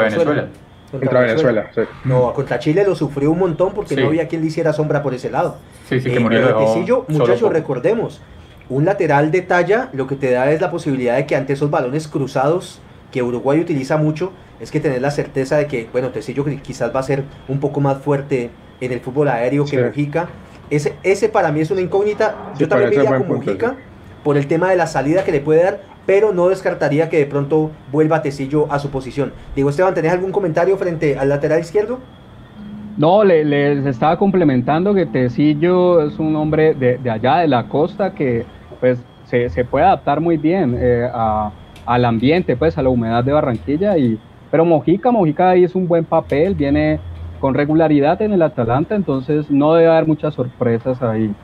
Venezuela. Contra, Venezuela. sí. No, contra Chile lo sufrió un montón porque no había quien le hiciera sombra por ese lado. Sí, sí, que eh, murió. muchachos, recordemos, un lateral de talla lo que te da es la posibilidad de que ante esos balones cruzados que Uruguay utiliza mucho, es que tener la certeza de que, bueno, Tecillo quizás va a ser un poco más fuerte en el fútbol aéreo que Mujica. Ese, ese para mí es una incógnita. Yo también iría con Mujica por el tema de la salida que le puede dar, pero no descartaría que de pronto vuelva Tecillo a su posición. Diego Esteban, ¿tenés algún comentario frente al lateral izquierdo? No, les le estaba complementando que Tecillo es un hombre de, allá, de la costa, que pues se, se puede adaptar muy bien eh, al ambiente, pues a la humedad de Barranquilla. Y, pero Mojica, Mojica ahí es un buen papel, viene con regularidad en el Atalanta, entonces no debe haber muchas sorpresas ahí.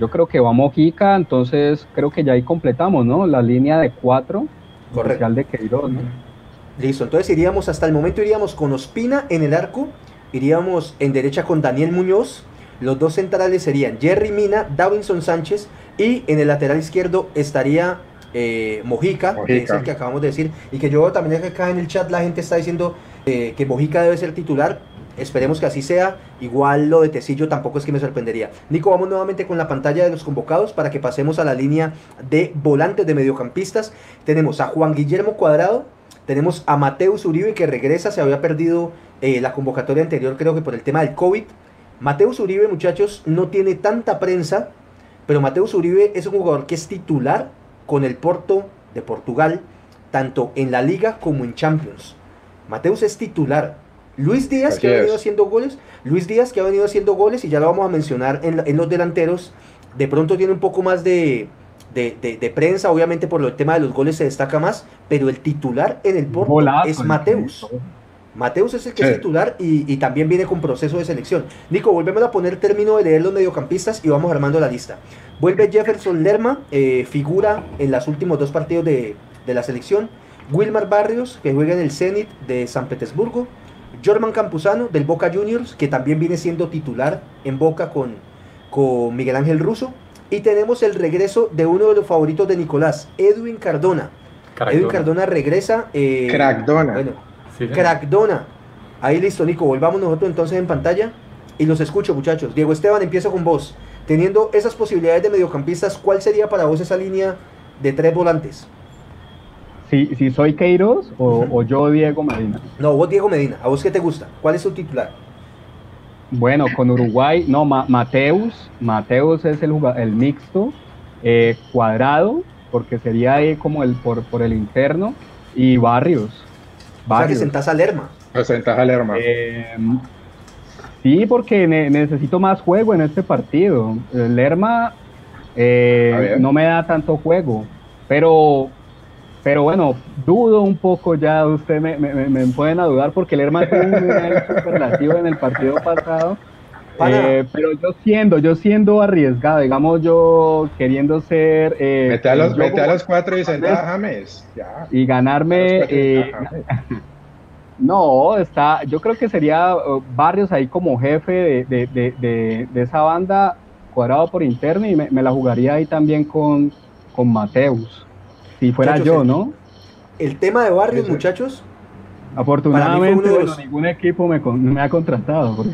Yo creo que va Mojica, entonces creo que ya ahí completamos, ¿no? La línea de cuatro. Correcto. de Queiroz, ¿no? Listo, entonces iríamos, hasta el momento iríamos con Ospina en el arco, iríamos en derecha con Daniel Muñoz, los dos centrales serían Jerry Mina, Davinson Sánchez y en el lateral izquierdo estaría eh, Mojica, que es el que acabamos de decir, y que yo también acá en el chat la gente está diciendo eh, que Mojica debe ser titular, Esperemos que así sea. Igual lo de Tecillo tampoco es que me sorprendería. Nico, vamos nuevamente con la pantalla de los convocados para que pasemos a la línea de volantes de mediocampistas. Tenemos a Juan Guillermo Cuadrado, tenemos a Mateus Uribe que regresa, se había perdido eh, la convocatoria anterior creo que por el tema del COVID. Mateus Uribe, muchachos, no tiene tanta prensa, pero Mateus Uribe es un jugador que es titular con el Porto de Portugal, tanto en la liga como en Champions. Mateus es titular Luis Díaz, que ha venido haciendo goles. Luis Díaz, que ha venido haciendo goles, y ya lo vamos a mencionar en, los delanteros. De pronto tiene un poco más de, de, prensa, obviamente por el tema de los goles se destaca más, pero el titular en el Porto es Mateus. Mateus es el que es titular y, también viene con proceso de selección. Nico, volvemos a poner término de leer los mediocampistas y vamos armando la lista. Vuelve Jefferson Lerma, eh, figura en los últimos dos partidos de, la selección. Wilmar Barrios, que juega en el Zenit de San Petersburgo. Jorman Campuzano, del Boca Juniors, que también viene siendo titular en Boca con, con Miguel Ángel Russo. Y tenemos el regreso de uno de los favoritos de Nicolás, Edwin Cardona. Edwin Cardona regresa. Eh, Crackdona. Bueno, Crackdona. Ahí listo, Nico. Volvamos nosotros entonces en pantalla. Y los escucho, muchachos. Diego Esteban, empiezo con vos. Teniendo esas posibilidades de mediocampistas, ¿cuál sería para vos esa línea de tres volantes? Si, si soy Queiroz o, yo Diego Medina. No, vos Diego Medina. ¿A vos qué te gusta? ¿Cuál es tu titular? Bueno, con Uruguay, no, Mateus. Mateus es el, el mixto. Eh, cuadrado, porque sería ahí como el por, por el interno. Y Barrios. O sea que sentás a Lerma. O sentás a Lerma. Eh, sí, porque necesito más juego en este partido. Lerma eh, no me da tanto juego, pero, pero bueno, dudo un poco ya, usted me, me, pueden dudar porque Lerma fue un superlativo en el partido pasado. (laughs) Eh, pero yo siendo, yo siendo arriesgado, digamos yo queriendo ser... Eh, mete, a los, mete a los cuatro y sentada James. Y ganarme... Eh, (laughs) no, está, yo creo que sería Barrios ahí como jefe de, de, de, de, esa banda cuadrado por interno y me, la jugaría ahí también con, con Mateus. Si fuera yo, ¿no? El tema de Barrios, muchachos. Afortunadamente, ningún equipo me, me ha contratado. Por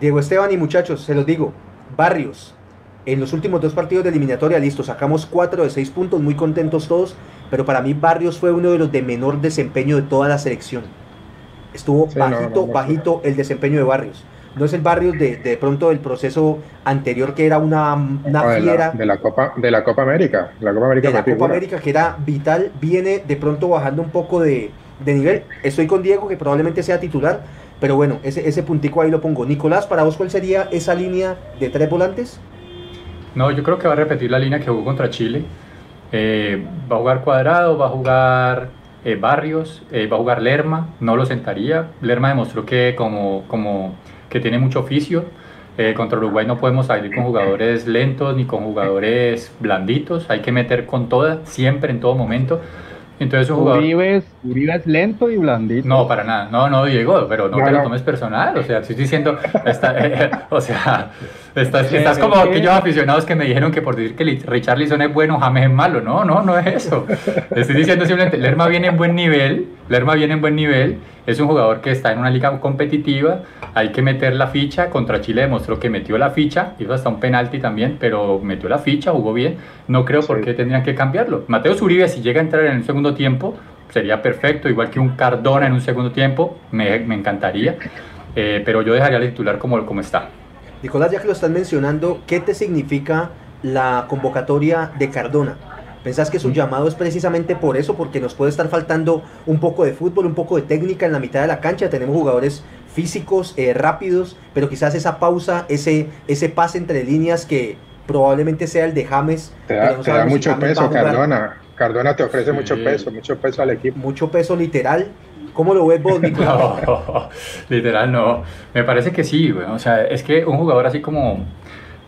Diego Esteban y muchachos, se los digo, Barrios, en los últimos dos partidos de eliminatoria, listo, sacamos cuatro de seis puntos, muy contentos todos, pero para mí Barrios fue uno de los de menor desempeño de toda la selección. Estuvo bajito, bajito el desempeño de Barrios. No es el Barrios de, de pronto del proceso anterior que era una, una fiera. De la, Copa, de la Copa América. La Copa América, de la Copa América que era vital, viene de pronto bajando un poco de, de nivel. Estoy con Diego, que probablemente sea titular, pero bueno, ese, ese puntico ahí lo pongo. Nicolás, para vos, ¿cuál sería esa línea de tres volantes? No, yo creo que va a repetir la línea que jugó contra Chile. Eh, va a jugar Cuadrado, va a jugar eh, Barrios, eh, va a jugar Lerma, no lo sentaría. Lerma demostró que, como, como, que tiene mucho oficio. contra Uruguay no podemos salir con jugadores lentos ni con jugadores blanditos. Hay que meter con todas, siempre, en todo momento. Entonces un jugador... Uribe es, lento y blandito. No, para nada. No, no, Diego, pero no, te lo tomes personal. O sea, estoy diciendo, (laughs) eh, o sea, estás, estás como aquellos aficionados que me dijeron que por decir que Richarlison es bueno, James es malo. No, no, no es eso. Estoy diciendo simplemente, Lerma viene en buen nivel, Lerma viene en buen nivel, es un jugador que está en una liga competitiva, hay que meter la ficha, contra Chile demostró que metió la ficha, hizo hasta un penalti también, pero metió la ficha, jugó bien, no creo por qué tendrían que cambiarlo. Mateo Zuribe si llega a entrar en el segundo tiempo, sería perfecto, igual que un Cardona en un segundo tiempo, me, encantaría, eh, pero yo dejaría el titular como, como está. Nicolás, ya que lo estás mencionando, ¿qué te significa la convocatoria de Cardona? ¿Pensás que su llamado es precisamente por eso? Porque nos puede estar faltando un poco de fútbol, un poco de técnica en la mitad de la cancha. Tenemos jugadores físicos, eh, rápidos, pero quizás esa pausa, ese, ese pase entre líneas que probablemente sea el de James. Te da, mucho peso, Cardona. Cardona te ofrece mucho peso, mucho peso al equipo. Mucho peso literal. ¿Cómo lo ves vos, (laughs) no, literal no. Me parece que sí, O sea, es que un jugador así como,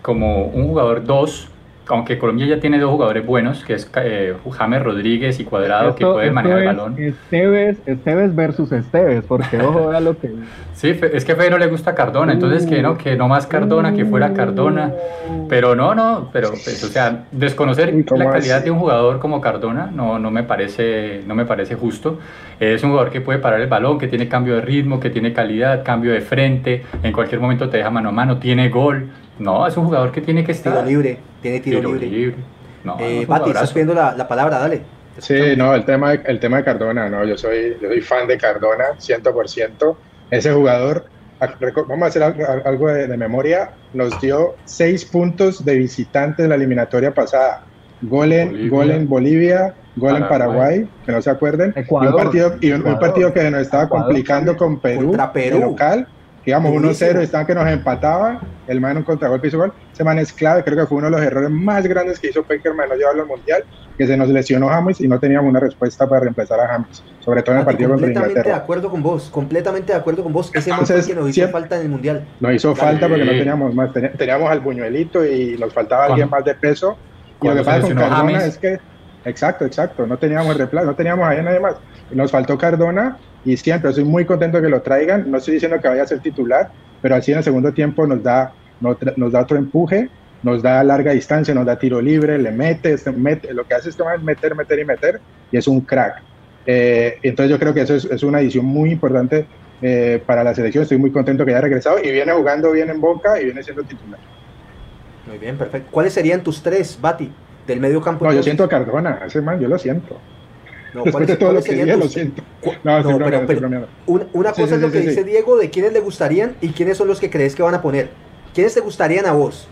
como un jugador 2 aunque Colombia ya tiene dos jugadores buenos, que es eh, James Rodríguez y Cuadrado, que pueden manejar el balón. Esteves, Esteves versus Esteves, porque ojo a lo que... (laughs) Sí, es que a Fede no le gusta Cardona, entonces que no, que no más Cardona, que fuera Cardona, pero no, no, pero pues, o sea, desconocer la calidad de un jugador como Cardona no, no, me parece, no me parece justo. Es un jugador que puede parar el balón, que tiene cambio de ritmo, que tiene calidad, cambio de frente, en cualquier momento te deja mano a mano, tiene gol, no, es un jugador que tiene que estar. Tiro libre, tiene tiro, libre. No, eh, Pati, estás pidiendo la, la, palabra, dale. Sí, no, el tema, el tema de Cardona, no, yo soy, yo soy fan de Cardona, 100%. Ese jugador, vamos a hacer algo de, memoria, nos dio seis puntos de visitante en la eliminatoria pasada. gol en Bolivia. gol en Bolivia, gol en Paraguay. Paraguay, que no se acuerden, Ecuador. y un partido, y un, un Ecuador. partido que nos estaba Ecuador complicando con Perú, Contra Perú. de local, que íbamos Durísimo. 1-0 y estaban que nos empataba, el man en un contragolpe hizo gol, ese man es clave, creo que fue uno de los errores más grandes que hizo Peckerman no llevarlo al Mundial, que se nos lesionó James y no teníamos una respuesta para reemplazar a James, sobre todo en el Mati, partido contra completamente de Inglaterra. acuerdo con vos, completamente de acuerdo con vos. Ese man Entonces, el que nos hizo siempre- falta en el mundial. Nos hizo Dale. falta porque no teníamos más, teníamos al buñuelito y nos faltaba alguien Cuando- más de peso. Y lo que pasa con Cardona James. es que, exacto, exacto, no teníamos el reemplazo, no teníamos ahí a nadie más. Nos faltó Cardona y siempre estoy muy contento que lo traigan. No estoy diciendo que vaya a ser titular, pero así en el segundo tiempo nos da, nos, nos da otro empuje, nos da larga distancia, nos da tiro libre, le mete, este- mete lo que hace este es meter, meter y meter, y es un crack. Eh, entonces yo creo que eso es, es una edición muy importante eh, para la selección. Estoy muy contento que haya regresado y viene jugando bien en Boca y viene siendo titular. Muy bien, perfecto. ¿Cuáles serían tus tres, Bati, del medio campo? No, yo siento a Cardona, ese man, yo lo siento. No, Después ¿cuáles- de todo lo que dije, lo tus- siento. No, no, pero- pero una, una Sí, cosa sí, es lo sí, que dice. Diego de quiénes le gustarían y quiénes son los que crees que van a poner. ¿Quiénes te gustarían a vos?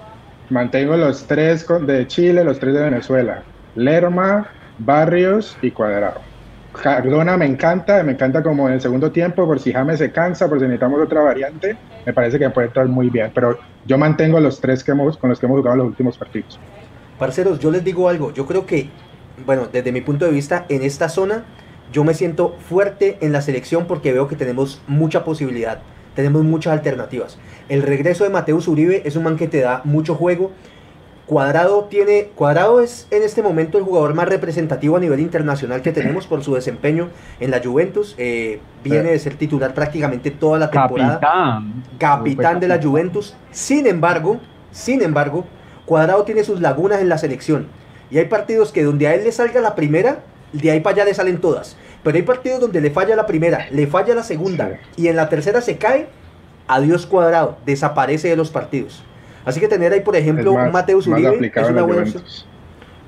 Mantengo los tres de Chile, los tres de Venezuela. Lerma, Barrios y Cuadrado. Cardona me encanta, me encanta como en el segundo tiempo, por si James se cansa, por si necesitamos otra variante, me parece que puede estar muy bien. Pero yo mantengo los tres que hemos, con los que hemos jugado los últimos partidos. Parceros, yo les digo algo. Yo creo que, bueno, desde mi punto de vista, en esta zona, yo me siento fuerte en la selección porque veo que tenemos mucha posibilidad. Tenemos muchas alternativas. El regreso de Mateus Uribe es un man que te da mucho juego. Cuadrado tiene. Cuadrado es en este momento el jugador más representativo a nivel internacional que tenemos por su desempeño en la Juventus. Eh, viene de ser titular prácticamente toda la temporada Capitán. capitán de la. Juventus. Sin embargo, sin embargo, Cuadrado tiene sus lagunas en la selección. Y hay partidos que donde a él le salga la primera, de ahí para allá le salen todas. Pero hay partidos donde le falla la primera, le falla la segunda y en la tercera se cae, adiós Cuadrado, desaparece de los partidos. Así que tener ahí, por ejemplo, más- un Mateus Uribe es una, buena opción,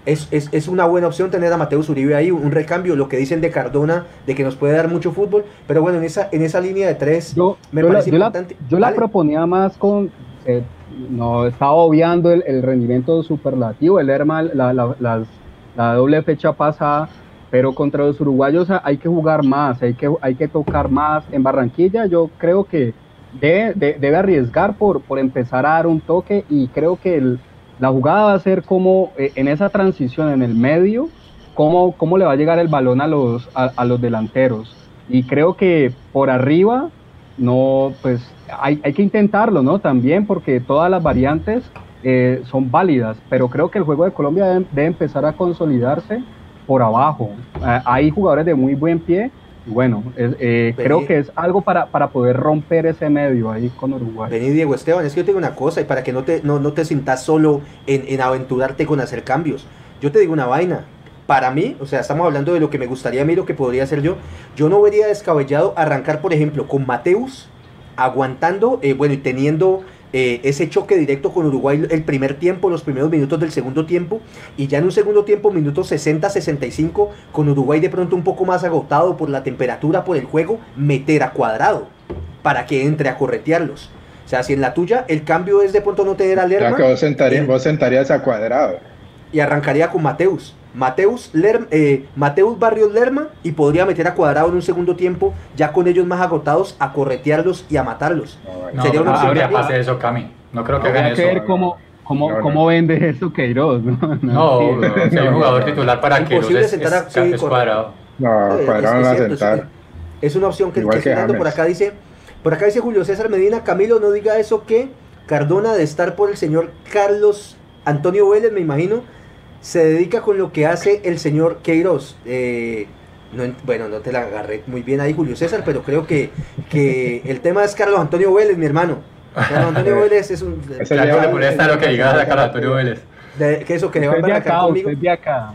es, es- es una buena opción tener a Mateus Uribe ahí, un recambio, lo que dicen de Cardona, de que nos puede dar mucho fútbol. Pero bueno, en esa, en esa línea de tres, Yo, me yo la, parece yo la- importante. yo la proponía más con. eh, no estaba obviando el, rendimiento superlativo. El Lerma, la, la- la doble fecha pasada. Pero contra los uruguayos hay que jugar más, hay que, hay que tocar más. En Barranquilla, yo creo que debe, de- debe arriesgar por, por empezar a dar un toque. Y creo que el- la jugada va a ser como eh, en esa transición en el medio, cómo, cómo le va a llegar el balón a los, a, a los delanteros. Y creo que por arriba, no, pues hay, hay que intentarlo, ¿no? También porque todas las variantes eh, son válidas, pero creo que el juego de Colombia debe, debe empezar a consolidarse por abajo. Eh, hay jugadores de muy buen pie. y Bueno, eh, creo que es algo para, para poder romper ese medio ahí con Uruguay. Vení, Diego Esteban, es que yo te digo una cosa, y para que no te, no, no te sintas solo en, en aventurarte con hacer cambios. Yo te digo una vaina. Para mí, o sea, estamos hablando de lo que me gustaría a mí, lo que podría hacer yo. Yo no vería descabellado arrancar, por ejemplo, con Mateus, aguantando, eh, bueno, y teniendo eh, ese choque directo con Uruguay el primer tiempo, los primeros minutos del segundo tiempo, y ya en un segundo tiempo, minutos 60-65, con Uruguay de pronto un poco más agotado por la temperatura, por el juego, meter a cuadrado para que entre a corretearlos. O sea, si en la tuya el cambio es de pronto no tener a Ya Lerma que vos, sentarías, Bien. vos sentarías a Cuadrado. y arrancaría con Mateus. Mateus, Lerm- eh, Mateus Barrios Lerma y podría meter a Cuadrado en un segundo tiempo, ya con ellos más agotados, a corretearlos y a matarlos. No, Sería una no habría pase eso, Cami. No creo que hagan eso. que ver cómo, cómo, No, no. cómo vende eso Queiroz. No, (laughs) No, si hay un jugador titular para que Imposible es, sentar a- es- sí, es correcto. cuadrado. No, Eh, Cuadrado es- no va a sentar. Es una opción que, Igual que que estoy dando. Por acá dice, por acá dice Julio César Medina, Camilo, no diga eso que Cardona de estar por el señor Carlos Antonio Vélez, me imagino, se dedica con lo que hace el señor Queiroz. Eh, no en- bueno, no te la agarré muy bien ahí, Julio César, pero creo que, que el tema es Carlos Antonio Vélez, mi hermano. Carlos Antonio (laughs) Vélez es un... Claro, lleva- le molesta lo que diga a Carlos Antonio Vélez. de- que eso, que le va a Usted embarcar acá, conmigo. usted acá.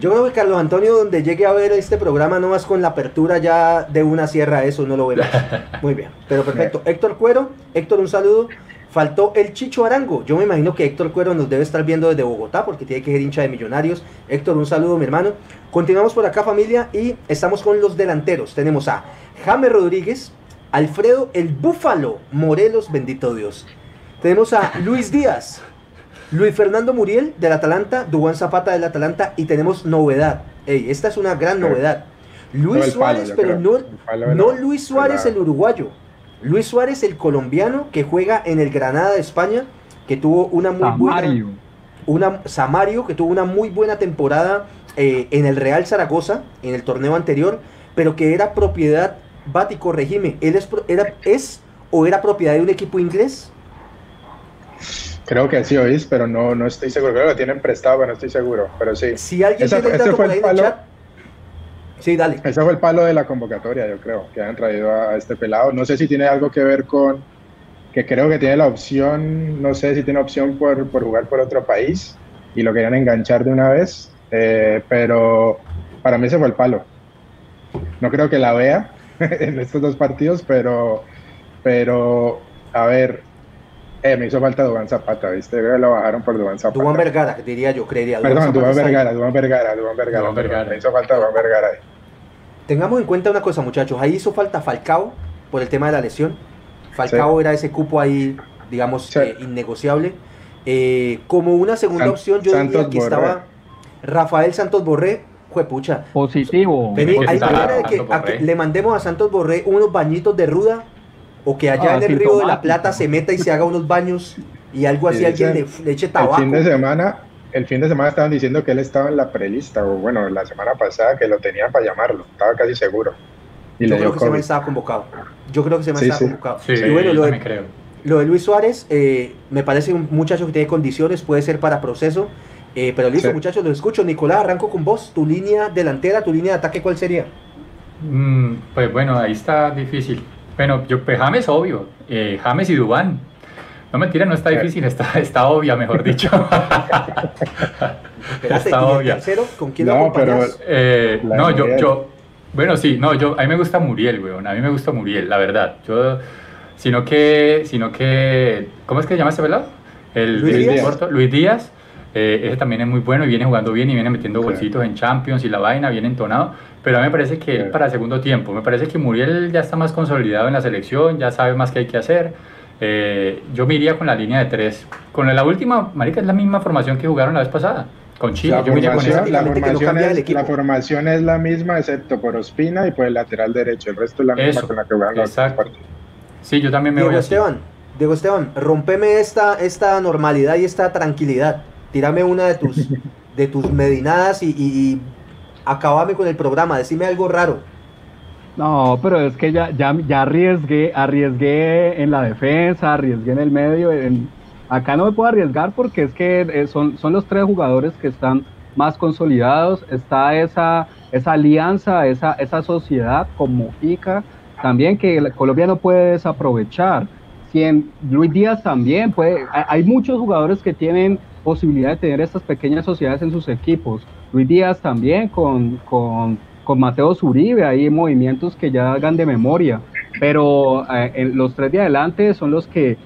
Yo creo que Carlos Antonio, donde llegue a ver este programa, no más con la apertura ya de una sierra, eso no lo vemos. (laughs) Muy bien, pero perfecto. Héctor Cuero, Héctor, un saludo. Faltó el Chicho Arango. Yo me imagino que Héctor Cuero nos debe estar viendo desde Bogotá porque tiene que ser hincha de millonarios. Héctor, un saludo, mi hermano. Continuamos por acá, familia, y estamos con los delanteros. Tenemos a James Rodríguez, Alfredo el Búfalo Morelos, bendito Dios. Tenemos a Luis Díaz, Luis Fernando Muriel del Atalanta, Dubán Zapata del Atalanta y tenemos novedad. Ey, esta es una gran novedad. Luis Suárez, pero creo. no, no Luis Suárez el uruguayo. Luis Suárez el colombiano que juega en el Granada de España, que tuvo una muy buena Samario. una Samario que tuvo una muy buena temporada eh, en el Real Zaragoza en el torneo anterior, pero que era propiedad Bati corregime, él es era es o era propiedad de un equipo inglés. Creo que sí, oís, pero no, no estoy seguro. Creo que lo tienen prestado, pero no estoy seguro. Pero sí. Si alguien tiene el dato por ahí en el chat. Sí, dale. Ese fue el palo de la convocatoria, yo creo, que han traído a, este pelado. No sé si tiene algo que ver con que creo que tiene la opción, no sé si tiene opción por, por jugar por otro país y lo querían enganchar de una vez, eh, pero para mí ese fue el palo. No creo que la vea (laughs) en estos dos partidos, pero, pero a ver, eh, me hizo falta Dubán Zapata, ¿viste? Creo que lo bajaron por Dubán Zapata. Dubán Vergara, diría yo, creería. Perdón, Dubán. Vergara, Dubán Vergara, Dubán Vergara. Me hizo falta Dubán Vergara ahí. Tengamos en cuenta una cosa, muchachos. Ahí hizo falta Falcao por el tema de la lesión. Falcao era ese cupo ahí, digamos, Sí. eh, innegociable. Eh, como una segunda San- opción, yo diría Santos que Borré. estaba Rafael Santos Borré. Juepucha. Positivo. Vení, hay está manera de que, Santos a que Borré. le mandemos a Santos Borré unos bañitos de ruda o que allá Ah, en el río de la. Plata se meta y se haga unos baños y algo así, Sí, alguien le, eche El tabaco. fin de semana, el fin de semana estaban diciendo que él estaba en la prelista, o bueno, la semana pasada que lo tenían para llamarlo, estaba casi seguro. Y Yo le creo dio que man COVID. estaba convocado. Yo creo que ese man Sí, estaba sí. convocado. Sí, y bueno, yo lo de, creo. Lo de Luis Suárez, eh, me parece un muchacho que tiene condiciones, puede ser para proceso. eh, pero listo, Sí. muchachos, lo escucho. Nicolás, arranco con vos. Tu línea delantera, tu línea de ataque, ¿cuál sería? Mm, pues bueno, ahí está difícil. Bueno, yo, pues James, obvio. Eh, James y Dubán. No mentira, no está difícil, está, está obvia, mejor dicho. Espérate, (laughs) Está obvia. tercero, ¿con quién lo No, pero acompañas? Eh, no, yo, yo, bueno, sí, no, yo, a mí me gusta Muriel, weón, a mí me gusta Muriel, la verdad. Yo, sino que, sino que, ¿cómo es que se llama ese pelado? El Luis el Díaz. corto, Luis Díaz. eh, ese también es muy bueno y viene jugando bien y viene metiendo Sí. golcitos en Champions y la vaina, bien entonado. Pero a mí me parece que él para el segundo tiempo, me parece que Muriel ya está más consolidado en la selección, ya sabe más qué hay que hacer. Eh, yo me iría con la línea de tres. Con la última, marica, es la misma formación que jugaron la vez pasada. Con Chile, La yo me iría con esa. formación, la, no formación es, la formación es la misma, excepto por Ospina y por el lateral derecho. El resto es la misma Eso, con la que jugaron los exacto. partidos. Sí, yo también me voy Diego así. Esteban, Diego Esteban, rompeme esta, esta normalidad y esta tranquilidad. Tírame una de tus, de tus medinadas y, y, y acabame con el programa. Decime algo raro. No, pero es que ya, ya, ya arriesgué, arriesgué en la defensa, arriesgué en el medio. acá no me puedo arriesgar porque es que eh, son, son los tres jugadores que están más consolidados. Está esa, esa alianza, esa, esa sociedad con Mojica también que Colombia no puede desaprovechar. Si en Luis Díaz también puede, hay muchos jugadores que tienen posibilidad de tener estas pequeñas sociedades en sus equipos. Luis Díaz también con, con, con Mateo Zuribe, hay movimientos que ya hagan de memoria, pero eh, en los tres de adelante son los que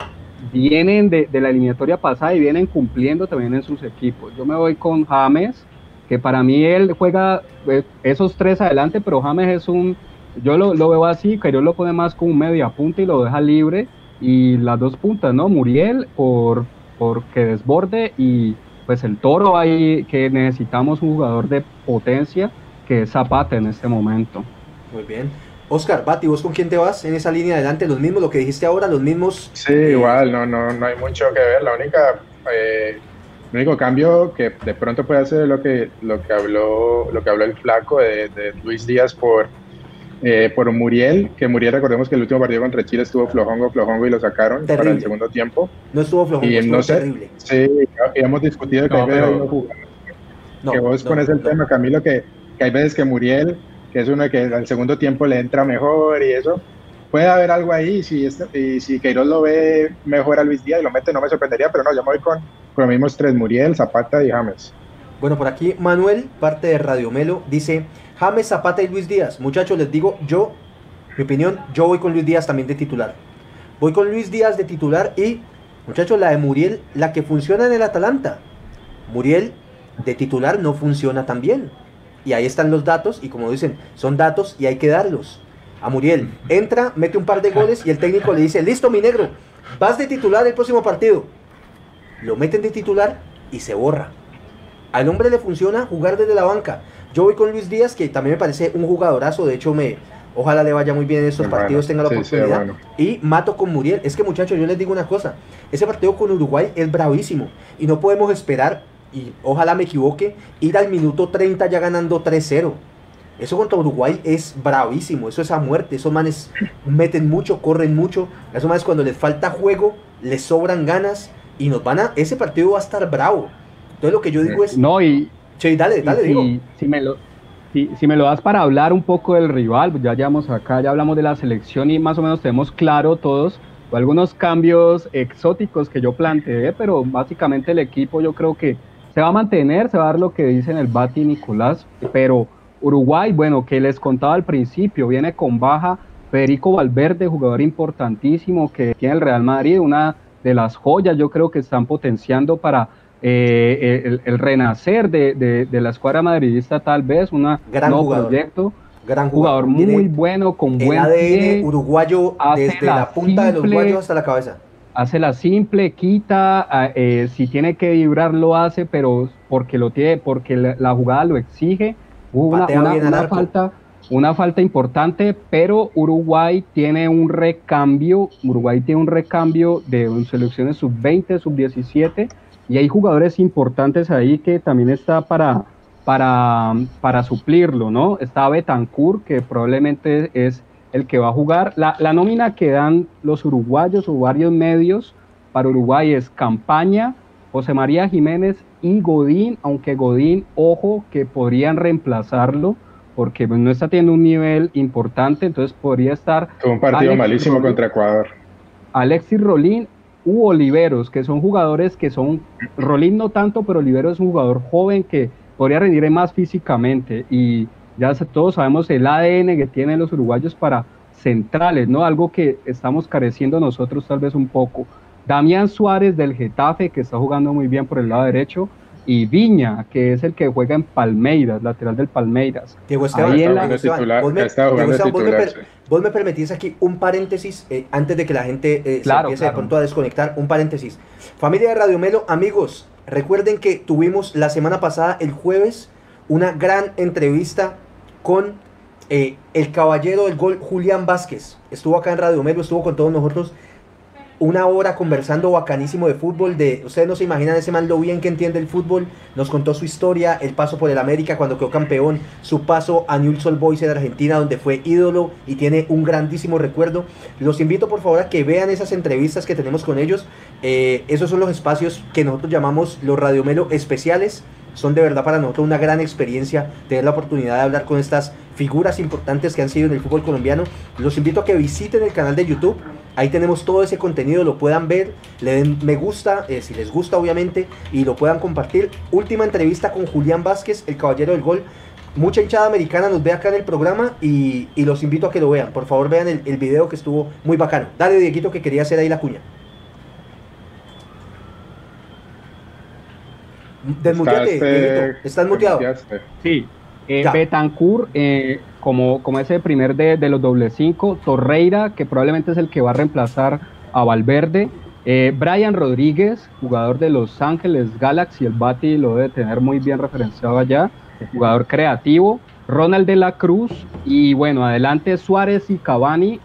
vienen de, de la eliminatoria pasada y vienen cumpliendo también en sus equipos. Yo me voy con James, que para mí él juega eh, esos tres adelante, pero James es un, yo lo, lo veo así, que yo lo pone más como un media punta y lo deja libre, y las dos puntas, ¿no? Muriel por, por que desborde y pues el toro ahí que necesitamos un jugador de potencia que es Zapata en este momento. Muy bien. Oscar, Bati, ¿vos con quién te vas en esa línea adelante? Los mismos, lo que dijiste ahora, los mismos. Sí, eh, igual, no, no, no hay mucho que ver. La única, eh, el único cambio que de pronto puede hacer es lo que, lo que habló, lo que habló el flaco de, de Luis Díaz por, eh, por Muriel, que Muriel, recordemos que el último partido contra Chile estuvo flojongo, flojongo y lo sacaron para Terrible. el segundo tiempo. No estuvo flojo, Y estuvo no sé, terrible. sí, hemos discutido que No, hay veces pero- No, que vos no, pones el no. tema, Camilo, que, que hay veces que Muriel, que es uno que al segundo tiempo le entra mejor y eso, puede haber algo ahí, y si, este- y si Queiroz lo ve mejor a Luis Díaz y lo mete, no me sorprendería, pero no, yo me voy con, con los mismos tres, Muriel, Zapata y James. Bueno, por aquí Manuel, parte de Radio Melo, dice James Zapata y Luis Díaz. Muchachos, les digo, yo, mi opinión, yo voy con Luis Díaz también de titular. Voy con Luis Díaz de titular y, muchachos, la de Muriel, la que funciona en el Atalanta. Muriel de titular no funciona tan bien. Y ahí están los datos, y como dicen, son datos y hay que darlos. A Muriel, entra, mete un par de goles y el técnico le dice, listo mi negro, vas de titular el próximo partido. lo meten de titular y se borra. Al hombre le funciona jugar desde la banca. Yo voy con Luis Díaz, que también me parece un jugadorazo, de hecho me, ojalá le vaya muy bien en estos partidos, tenga la oportunidad. Y mato con Muriel. Es que muchachos, yo les digo una cosa, ese partido con Uruguay es bravísimo y no podemos esperar, y ojalá me equivoque, ir al minuto 30 ya ganando 3-0. Eso contra Uruguay es bravísimo, eso es a muerte, esos manes meten mucho, corren mucho, esos manes cuando les falta juego, les sobran ganas y nos van a, ese partido va a estar bravo. Entonces lo que yo digo es... No, y... Che, dale, dale, digo. Si me lo, si, si, me lo das para hablar un poco del rival, pues ya llevamos acá, ya hablamos de la selección y más o menos tenemos claro todos algunos cambios exóticos que yo planteé, pero básicamente el equipo yo creo que se va a mantener, se va a dar lo que dice en el Bati Nicolás, pero Uruguay, bueno, que les contaba al principio, viene con baja Federico Valverde, jugador importantísimo que tiene el Real Madrid, una de las joyas yo creo que están potenciando para eh, el, renacer de, la escuadra madridista tal vez, un nuevo proyecto. Gran jugador, muy bueno, con buen ADN uruguayo desde la, punta de los guayos hasta la cabeza. Hace la simple, quita, ah, eh, si tiene que vibrar lo hace, pero porque lo tiene, porque la, jugada lo exige. Hubo una, falta, una falta importante, pero Uruguay tiene un recambio, Uruguay tiene un recambio de selecciones sub-20, sub-17 y hay jugadores importantes ahí que también está para, para, para suplirlo, ¿no? Está Betancourt, que probablemente es el que va a jugar. La, la nómina que dan los uruguayos o varios medios para Uruguay es Campaña, José María Jiménez y Godín, aunque Godín, ojo, que podrían reemplazarlo porque no está teniendo un nivel importante, entonces podría estar... un partido malísimo contra Ecuador. Alexis Rolín u Oliveros, que son jugadores que son, Rolín no tanto, pero Oliveros es un jugador joven que podría rendir más físicamente y ya todos sabemos el ADN que tienen los uruguayos para centrales, ¿no? Algo que estamos careciendo nosotros tal vez un poco. Damián Suárez del Getafe, que está jugando muy bien por el lado derecho, y Viña, que es el que juega en Palmeiras, lateral del Palmeiras. Diego Esteban, vos, me, permitís aquí un paréntesis eh, antes de que la gente eh, se empiece de pronto a desconectar. Un paréntesis. Familia de Radio Melo, amigos, recuerden que tuvimos la semana pasada, el jueves, una gran entrevista con eh, el caballero del gol, Julián Vázquez. Estuvo acá en Radio Melo, estuvo con todos nosotros una hora conversando bacanísimo de fútbol, de ustedes no se imaginan ese man lo bien que entiende el fútbol, nos contó su historia, el paso por el América cuando quedó campeón, su paso a Newell's Old Boys en Argentina donde fue ídolo y tiene un grandísimo recuerdo. Los invito por favor a que vean esas entrevistas que tenemos con ellos. Eh, esos son los espacios que nosotros llamamos los Radiomelo especiales. Son de verdad para nosotros una gran experiencia tener la oportunidad de hablar con estas figuras importantes que han sido en el fútbol colombiano. Los invito a que visiten el canal de YouTube Ahí tenemos todo ese contenido, lo puedan ver, le den me gusta, eh, si les gusta obviamente, y lo puedan compartir. Última entrevista con Julián Vázquez, el caballero del gol. Mucha hinchada americana nos ve acá en el programa y, los invito a que lo vean. Por favor vean el, video que estuvo muy bacano. Dale, Dieguito, que quería hacer ahí la cuña. Desmuteate, Dieguito. Estás muteado. Sí. Eh, Betancourt, eh, como, como ese primer de, de, los doble cinco, Torreira, que probablemente es el que va a reemplazar a Valverde, eh, Brian Rodríguez, jugador de Los Ángeles Galaxy, el Bati lo debe tener muy bien referenciado allá, jugador creativo, Ronald de la Cruz, y bueno, adelante Suárez y Cavani,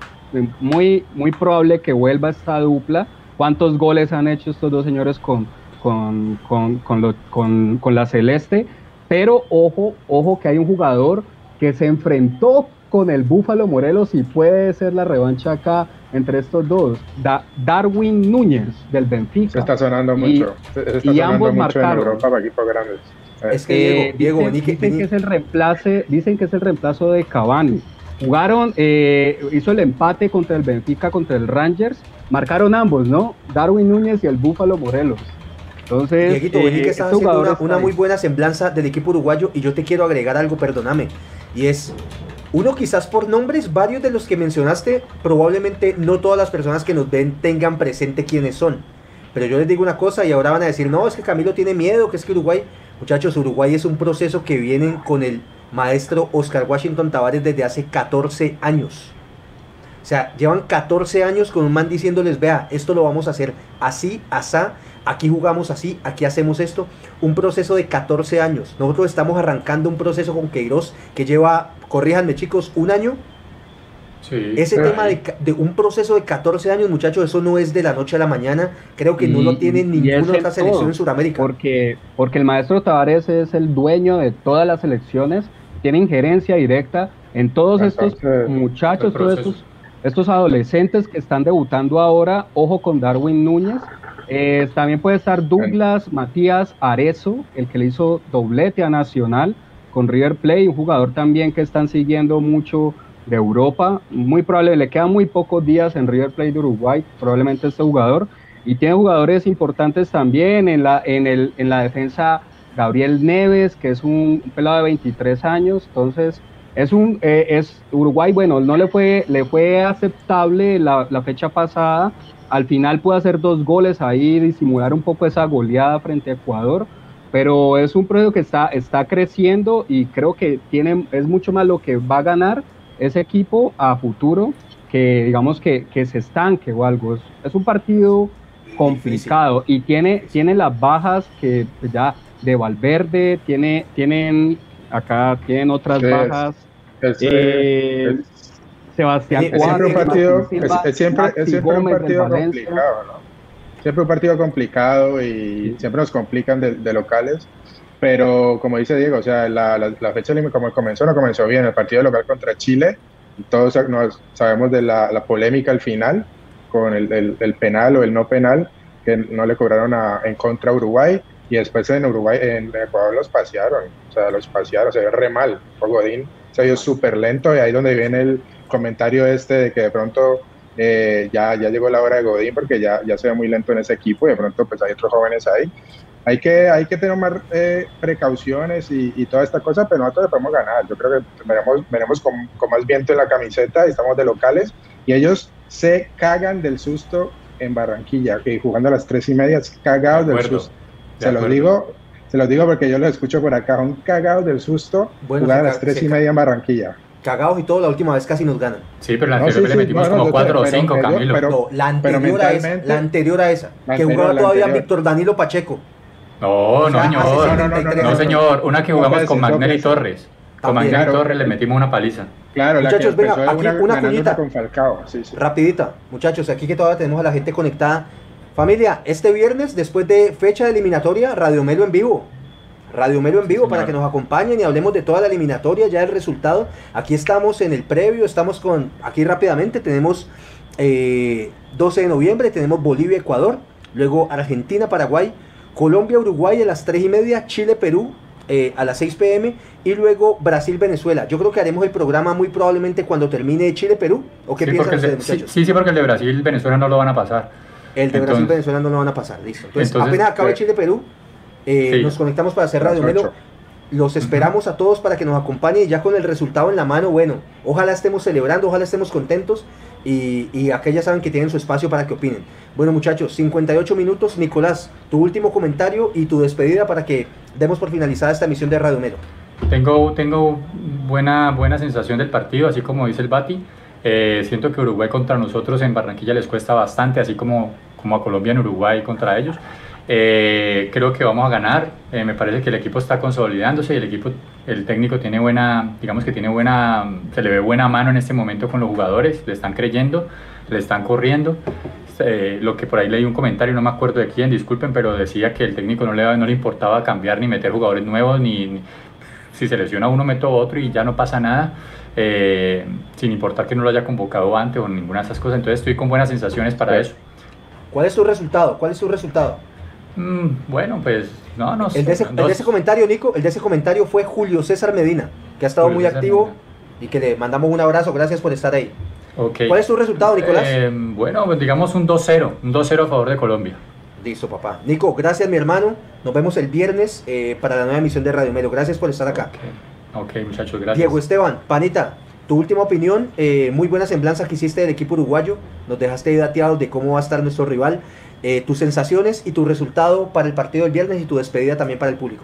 muy, muy probable que vuelva esta dupla. ¿Cuántos goles han hecho estos dos señores con, con, con, con la Celeste? Pero ojo, ojo que hay un jugador que se enfrentó con el Búfalo Morelos y puede ser la revancha acá entre estos dos. Darwin Núñez del Benfica. Se está sonando mucho. y ambos marcaron. En Europa para equipos grandes. Es que Diego, eh, dicen, que es el reemplace, dicen que es el reemplazo de Cavani. Jugaron, eh, hizo el empate contra el Benfica, contra el Rangers. Marcaron ambos, ¿no? Darwin Núñez y el Búfalo Morelos. Entonces, Dieguito, eh, que estás haciendo una, muy buena semblanza del equipo uruguayo y yo te quiero agregar algo, perdóname. Y es, uno quizás por nombres, varios de los que mencionaste, probablemente no todas las personas que nos ven tengan presente quiénes son. Pero yo les digo una cosa y ahora van a decir, no, es que Camilo tiene miedo, que es que Uruguay, muchachos, Uruguay es un proceso que vienen con el maestro Oscar Washington Tavares desde hace 14 años. O sea, llevan 14 años con un man diciéndoles, vea, esto lo vamos a hacer así, asá, aquí jugamos así, aquí hacemos esto. Un proceso de 14 años. Nosotros estamos arrancando un proceso con Queiroz que lleva, corríjanme chicos, un año. Sí. Ese tema de, un proceso de 14 años, muchachos, eso no es de la noche a la mañana. Creo que no lo tiene ninguna otra selección todo, en Sudamérica. Porque, porque el maestro Tavares es el dueño de todas las selecciones, tiene injerencia directa en todos estos muchachos, todos estos, estos adolescentes que están debutando ahora. Ojo con Darwin Núñez. Eh, también puede estar Douglas Matías Arezo, el que le hizo doblete a Nacional con River Plate, un jugador también que están siguiendo mucho de Europa. Muy probable, le quedan muy pocos días en River Plate de Uruguay, probablemente este jugador. Y tiene jugadores importantes también en la, en el, en la defensa. Gabriel Neves, que es un pelado de 23 años, entonces es un eh, es Uruguay, bueno, no le fue le fue aceptable la, la fecha pasada. Al final pudo hacer dos goles ahí, disimular un poco esa goleada frente a Ecuador, pero es un proyecto que está, está creciendo y creo que tiene, es mucho más lo que va a ganar ese equipo a futuro que digamos que, que se estanque o algo. Es, es un partido complicado y tiene, tiene las bajas que ya de Valverde, tiene, tienen acá tienen otras bajas. Es, eh, es- Sebastián es es siempre un partido, Martín es, Silva, es siempre, Maxi es siempre un Gómez del partido complicado, ¿no? Siempre un partido complicado y siempre nos complican de, de locales. Pero como dice Diego, o sea, la, la, la fecha límite, como comenzó, no comenzó bien. El partido local contra Chile, todos nos sabemos de la, la polémica al final con el, el, el penal o el no penal que no le cobraron a, en contra a Uruguay y después en Uruguay, en Ecuador los pasearon, o sea, los pasearon, se ve re mal. Godín se vio súper lento y ahí donde viene el comentario este de que de pronto eh, ya, ya llegó la hora de Godín porque ya, ya se ve muy lento en ese equipo y de pronto pues hay otros jóvenes ahí. Hay que, hay que tener más eh, precauciones y, y, toda esta cosa, pero nosotros le podemos ganar. Yo creo que veremos, veremos con, con más viento en la camiseta y estamos de locales y ellos se cagan del susto en Barranquilla, que jugando a las tres y media, cagados De del acuerdo, susto. de Se los digo, se los digo porque yo los escucho por acá, son cagados del susto Bueno, jugar a las tres y media en Barranquilla. Cagados y todo, la última vez casi nos ganan. Sí, pero la No, anterior sí, le metimos como yo 4 o sé, pero 5, ellos- Camilo. pero- no, la pero anterior a esa, la anterior a esa, La que jugaba todavía. Víctor Danilo Pacheco. No, O no, señor. No, 73 señor. Una que jugamos con Magnelli. Torres. Con. Magnelli Claro. Torres le metimos una paliza. Claro, Muchachos, la que venga, aquí una, cuñita. con Falcao. Sí, sí. Rapidita, muchachos, aquí que todavía tenemos a la gente conectada. Familia, este viernes, después de fecha de eliminatoria, Radio Melo en vivo. Radio Melo en vivo para que nos acompañen y hablemos de toda la eliminatoria, ya el resultado. Aquí estamos en el previo, estamos con, aquí rápidamente, tenemos eh, 12 de noviembre, tenemos Bolivia, Ecuador, luego Argentina, Paraguay, Colombia, Uruguay a las 3 y media, Chile, Perú eh, a las 6 pm y luego Brasil, Venezuela. Yo creo que haremos el programa muy probablemente cuando termine Chile, Perú. ¿O qué Sí piensan ustedes, muchachos? sí, sí, porque el de Brasil, Venezuela no lo van a pasar. El de Brasil Entonces- Venezuela no lo van a pasar, listo. Entonces, Entonces, apenas acabe eh, Chile Perú, eh, sí. nos conectamos para hacer Radio Melo. Los esperamos a todos para que nos acompañen ya con el resultado en la mano, bueno, ojalá estemos celebrando, ojalá estemos contentos y, y acá ya saben que tienen su espacio para que opinen. Bueno muchachos, 58 minutos. Nicolás, tu último comentario y tu despedida para que demos por finalizada esta emisión de Radio Melo. Tengo, tengo buena, buena sensación del partido, así como dice el Bati. Eh, siento que Uruguay contra nosotros en Barranquilla les cuesta bastante, así como, como a Colombia en Uruguay contra ellos. Eh, creo que vamos a ganar. Eh, me parece que el equipo está consolidándose y el equipo, el técnico tiene buena, digamos que tiene buena, se le ve buena mano en este momento con los jugadores. Le están creyendo, le están corriendo. Eh, lo que por ahí leí un comentario, no me acuerdo de quién, disculpen, pero decía que el técnico no le, no le importaba cambiar ni meter jugadores nuevos ni, ni- si se lesiona uno meto otro y ya no pasa nada, sin importar que no lo haya convocado antes o ninguna de esas cosas. Entonces estoy con buenas sensaciones para Sí. eso. ¿Cuál es tu resultado? ¿Cuál es tu resultado? Mm, bueno, pues no, no sé. El de, ese, el de ese comentario, Nico, el de ese comentario fue Julio César Medina, que ha estado Julio muy César activo Medina. y que le mandamos un abrazo. Gracias por estar ahí. Ok. ¿Cuál es tu resultado, Nicolás? Eh, bueno, pues digamos un 2-0, un 2-0 a favor de Colombia. Listo, papá. Nico, gracias, mi hermano. Nos vemos el viernes eh, para la nueva emisión de Radio Melo. Gracias por estar acá. Ok, Ok, muchachos, gracias. Diego Esteban, panita, tu última opinión. eh, muy buena semblanza que hiciste del equipo uruguayo. Nos dejaste dateados de cómo va a estar nuestro rival. Eh, tus sensaciones y tu resultado para el partido del viernes y tu despedida también para el público.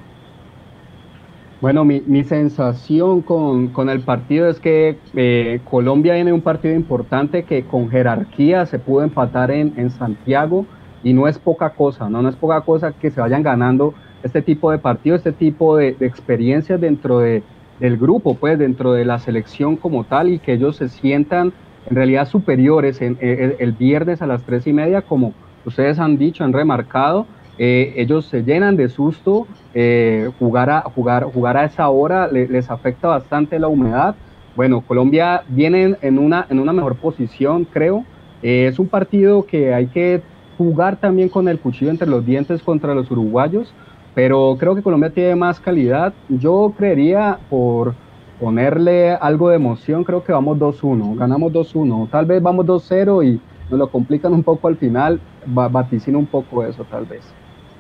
Bueno, mi, mi sensación con, con el partido es que eh, Colombia viene un partido importante que con jerarquía se pudo empatar en, en Santiago. y no es poca cosa, ¿no? no es poca cosa que se vayan ganando este tipo de partidos, este tipo de, experiencias dentro de, del grupo, pues dentro de la selección como tal y que ellos se sientan en realidad superiores en, el viernes a las tres y media, como ustedes han dicho, han remarcado, eh, ellos se llenan de susto, eh, jugar, a, esa hora les afecta bastante la humedad. Bueno, Colombia viene en una, en una mejor posición, creo. Eh, es un partido que hay que jugar también con el cuchillo entre los dientes contra los uruguayos, pero creo que Colombia tiene más calidad. Yo creería, por ponerle algo de emoción, creo que vamos 2-1, ganamos 2-1, tal vez vamos 2-0 y nos lo complican un poco al final, vaticino un poco eso tal vez.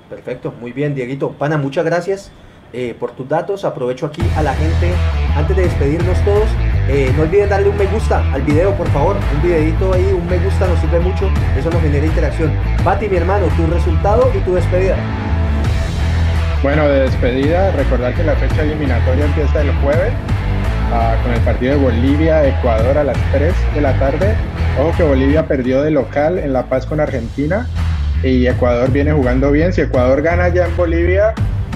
Perfecto, muy bien, Dieguito. Pana, muchas gracias eh, por tus datos. Aprovecho aquí a la gente, antes de despedirnos todos, eh, no olviden darle un me gusta al video, por favor. Un videito ahí, un me gusta nos sirve mucho, eso nos genera interacción. Pati, mi hermano, tu resultado y tu despedida. Bueno, de despedida, recordar que la fecha eliminatoria empieza el jueves ah, con el partido de Bolivia-Ecuador a las 3 de la tarde. Ojo que Bolivia perdió de local en La Paz con Argentina y Ecuador viene jugando bien. Si Ecuador gana ya en Bolivia,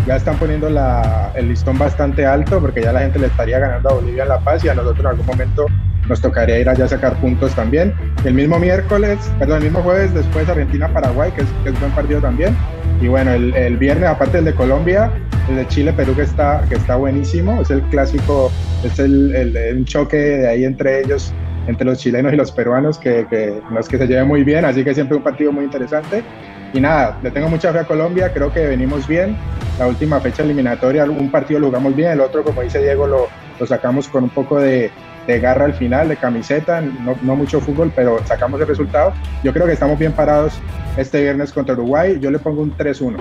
ya están poniendo el listón bastante alto porque ya la gente le estaría ganando a Bolivia en La Paz y a nosotros en algún momento nos tocaría ir allá a sacar puntos también. El mismo miércoles, perdón, el mismo jueves después Argentina-Paraguay, que es, que es buen partido también. Y bueno, el, viernes, aparte del de Colombia, el de Chile-Perú que está, que buenísimo, es el clásico, es el, el, choque de ahí entre ellos, entre los chilenos y los peruanos, que, que no es que se lleve muy bien, así que siempre un partido muy interesante. Y nada, le tengo mucha fe a Colombia, creo que venimos bien. La última fecha eliminatoria, un partido lo jugamos bien, el otro, como dice Diego, lo, lo sacamos con un poco de, de garra al final, de camiseta, no, no, mucho fútbol, pero sacamos el resultado. Yo creo que estamos bien parados este viernes contra Uruguay. Yo le pongo un 3-1.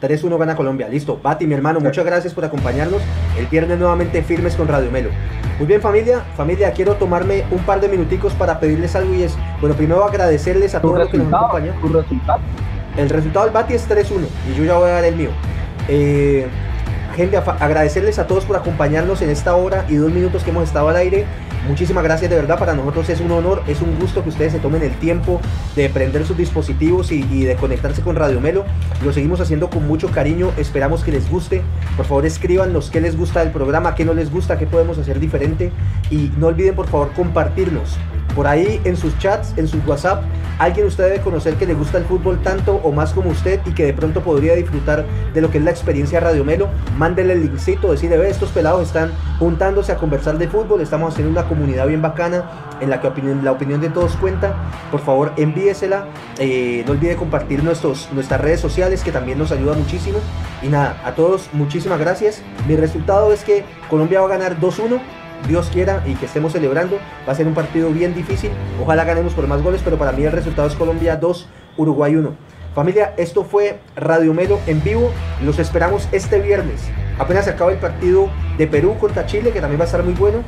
3-1 gana Colombia. Listo. Bati, mi hermano, muchas gracias por acompañarnos. El viernes nuevamente firmes con Radio Melo. Muy bien, familia. Familia, quiero tomarme un par de minuticos para pedirles algo y es, bueno, primero agradecerles a todos los que nos acompañan. El resultado del Bati es 3-1 y yo ya voy a dar el mío. Eh, gente, agradecerles a todos por acompañarnos en esta hora y dos minutos que hemos estado al aire. Muchísimas gracias de verdad, para nosotros es un honor, es un gusto que ustedes se tomen el tiempo de prender sus dispositivos y, de conectarse con Radio Melo. Lo seguimos haciendo con mucho cariño, esperamos que les guste. Por favor escríbanos qué les gusta del programa, qué no les gusta, qué podemos hacer diferente. Y no olviden por favor compartirnos por ahí en sus chats, en su WhatsApp, alguien usted debe conocer que le gusta el fútbol tanto o más como usted y que de pronto podría disfrutar de lo que es la experiencia Radio Melo. Mándele el linkcito, decirle, ve, estos pelados están juntándose a conversar de fútbol, estamos haciendo una comunidad bien bacana en la que la opinión de todos cuenta. Por favor, envíesela. Eh, no olvide compartir nuestros, nuestras redes sociales que también nos ayuda muchísimo. Y nada, a todos muchísimas gracias. Mi resultado es que Colombia va a ganar 2-1 Dios quiera y que estemos celebrando. Va a ser un partido bien difícil. Ojalá ganemos por más goles, pero para mí el resultado es Colombia 2, Uruguay 1. Familia, esto fue Radio Melo en vivo. Los esperamos este viernes. Apenas se acaba el partido de Perú contra Chile, que también va a estar muy bueno.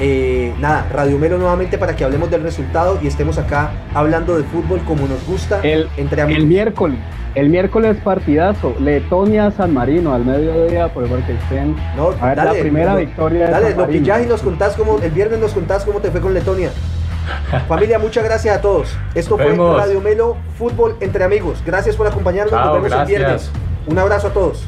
Eh, nada, Radio Melo nuevamente para que hablemos del resultado y estemos acá hablando de fútbol como nos gusta el, entre amigos. El miércoles. El miércoles partidazo, Letonia San Marino al mediodía, por porque estén no, a ver, la primera victoria. Dale, lo pillas y nos contás cómo, el viernes nos contás cómo te fue con Letonia. (laughs) Familia, muchas gracias a todos. Esto fue Radio Melo Fútbol entre amigos. Gracias por acompañarnos. nos vemos el viernes. Un abrazo a todos.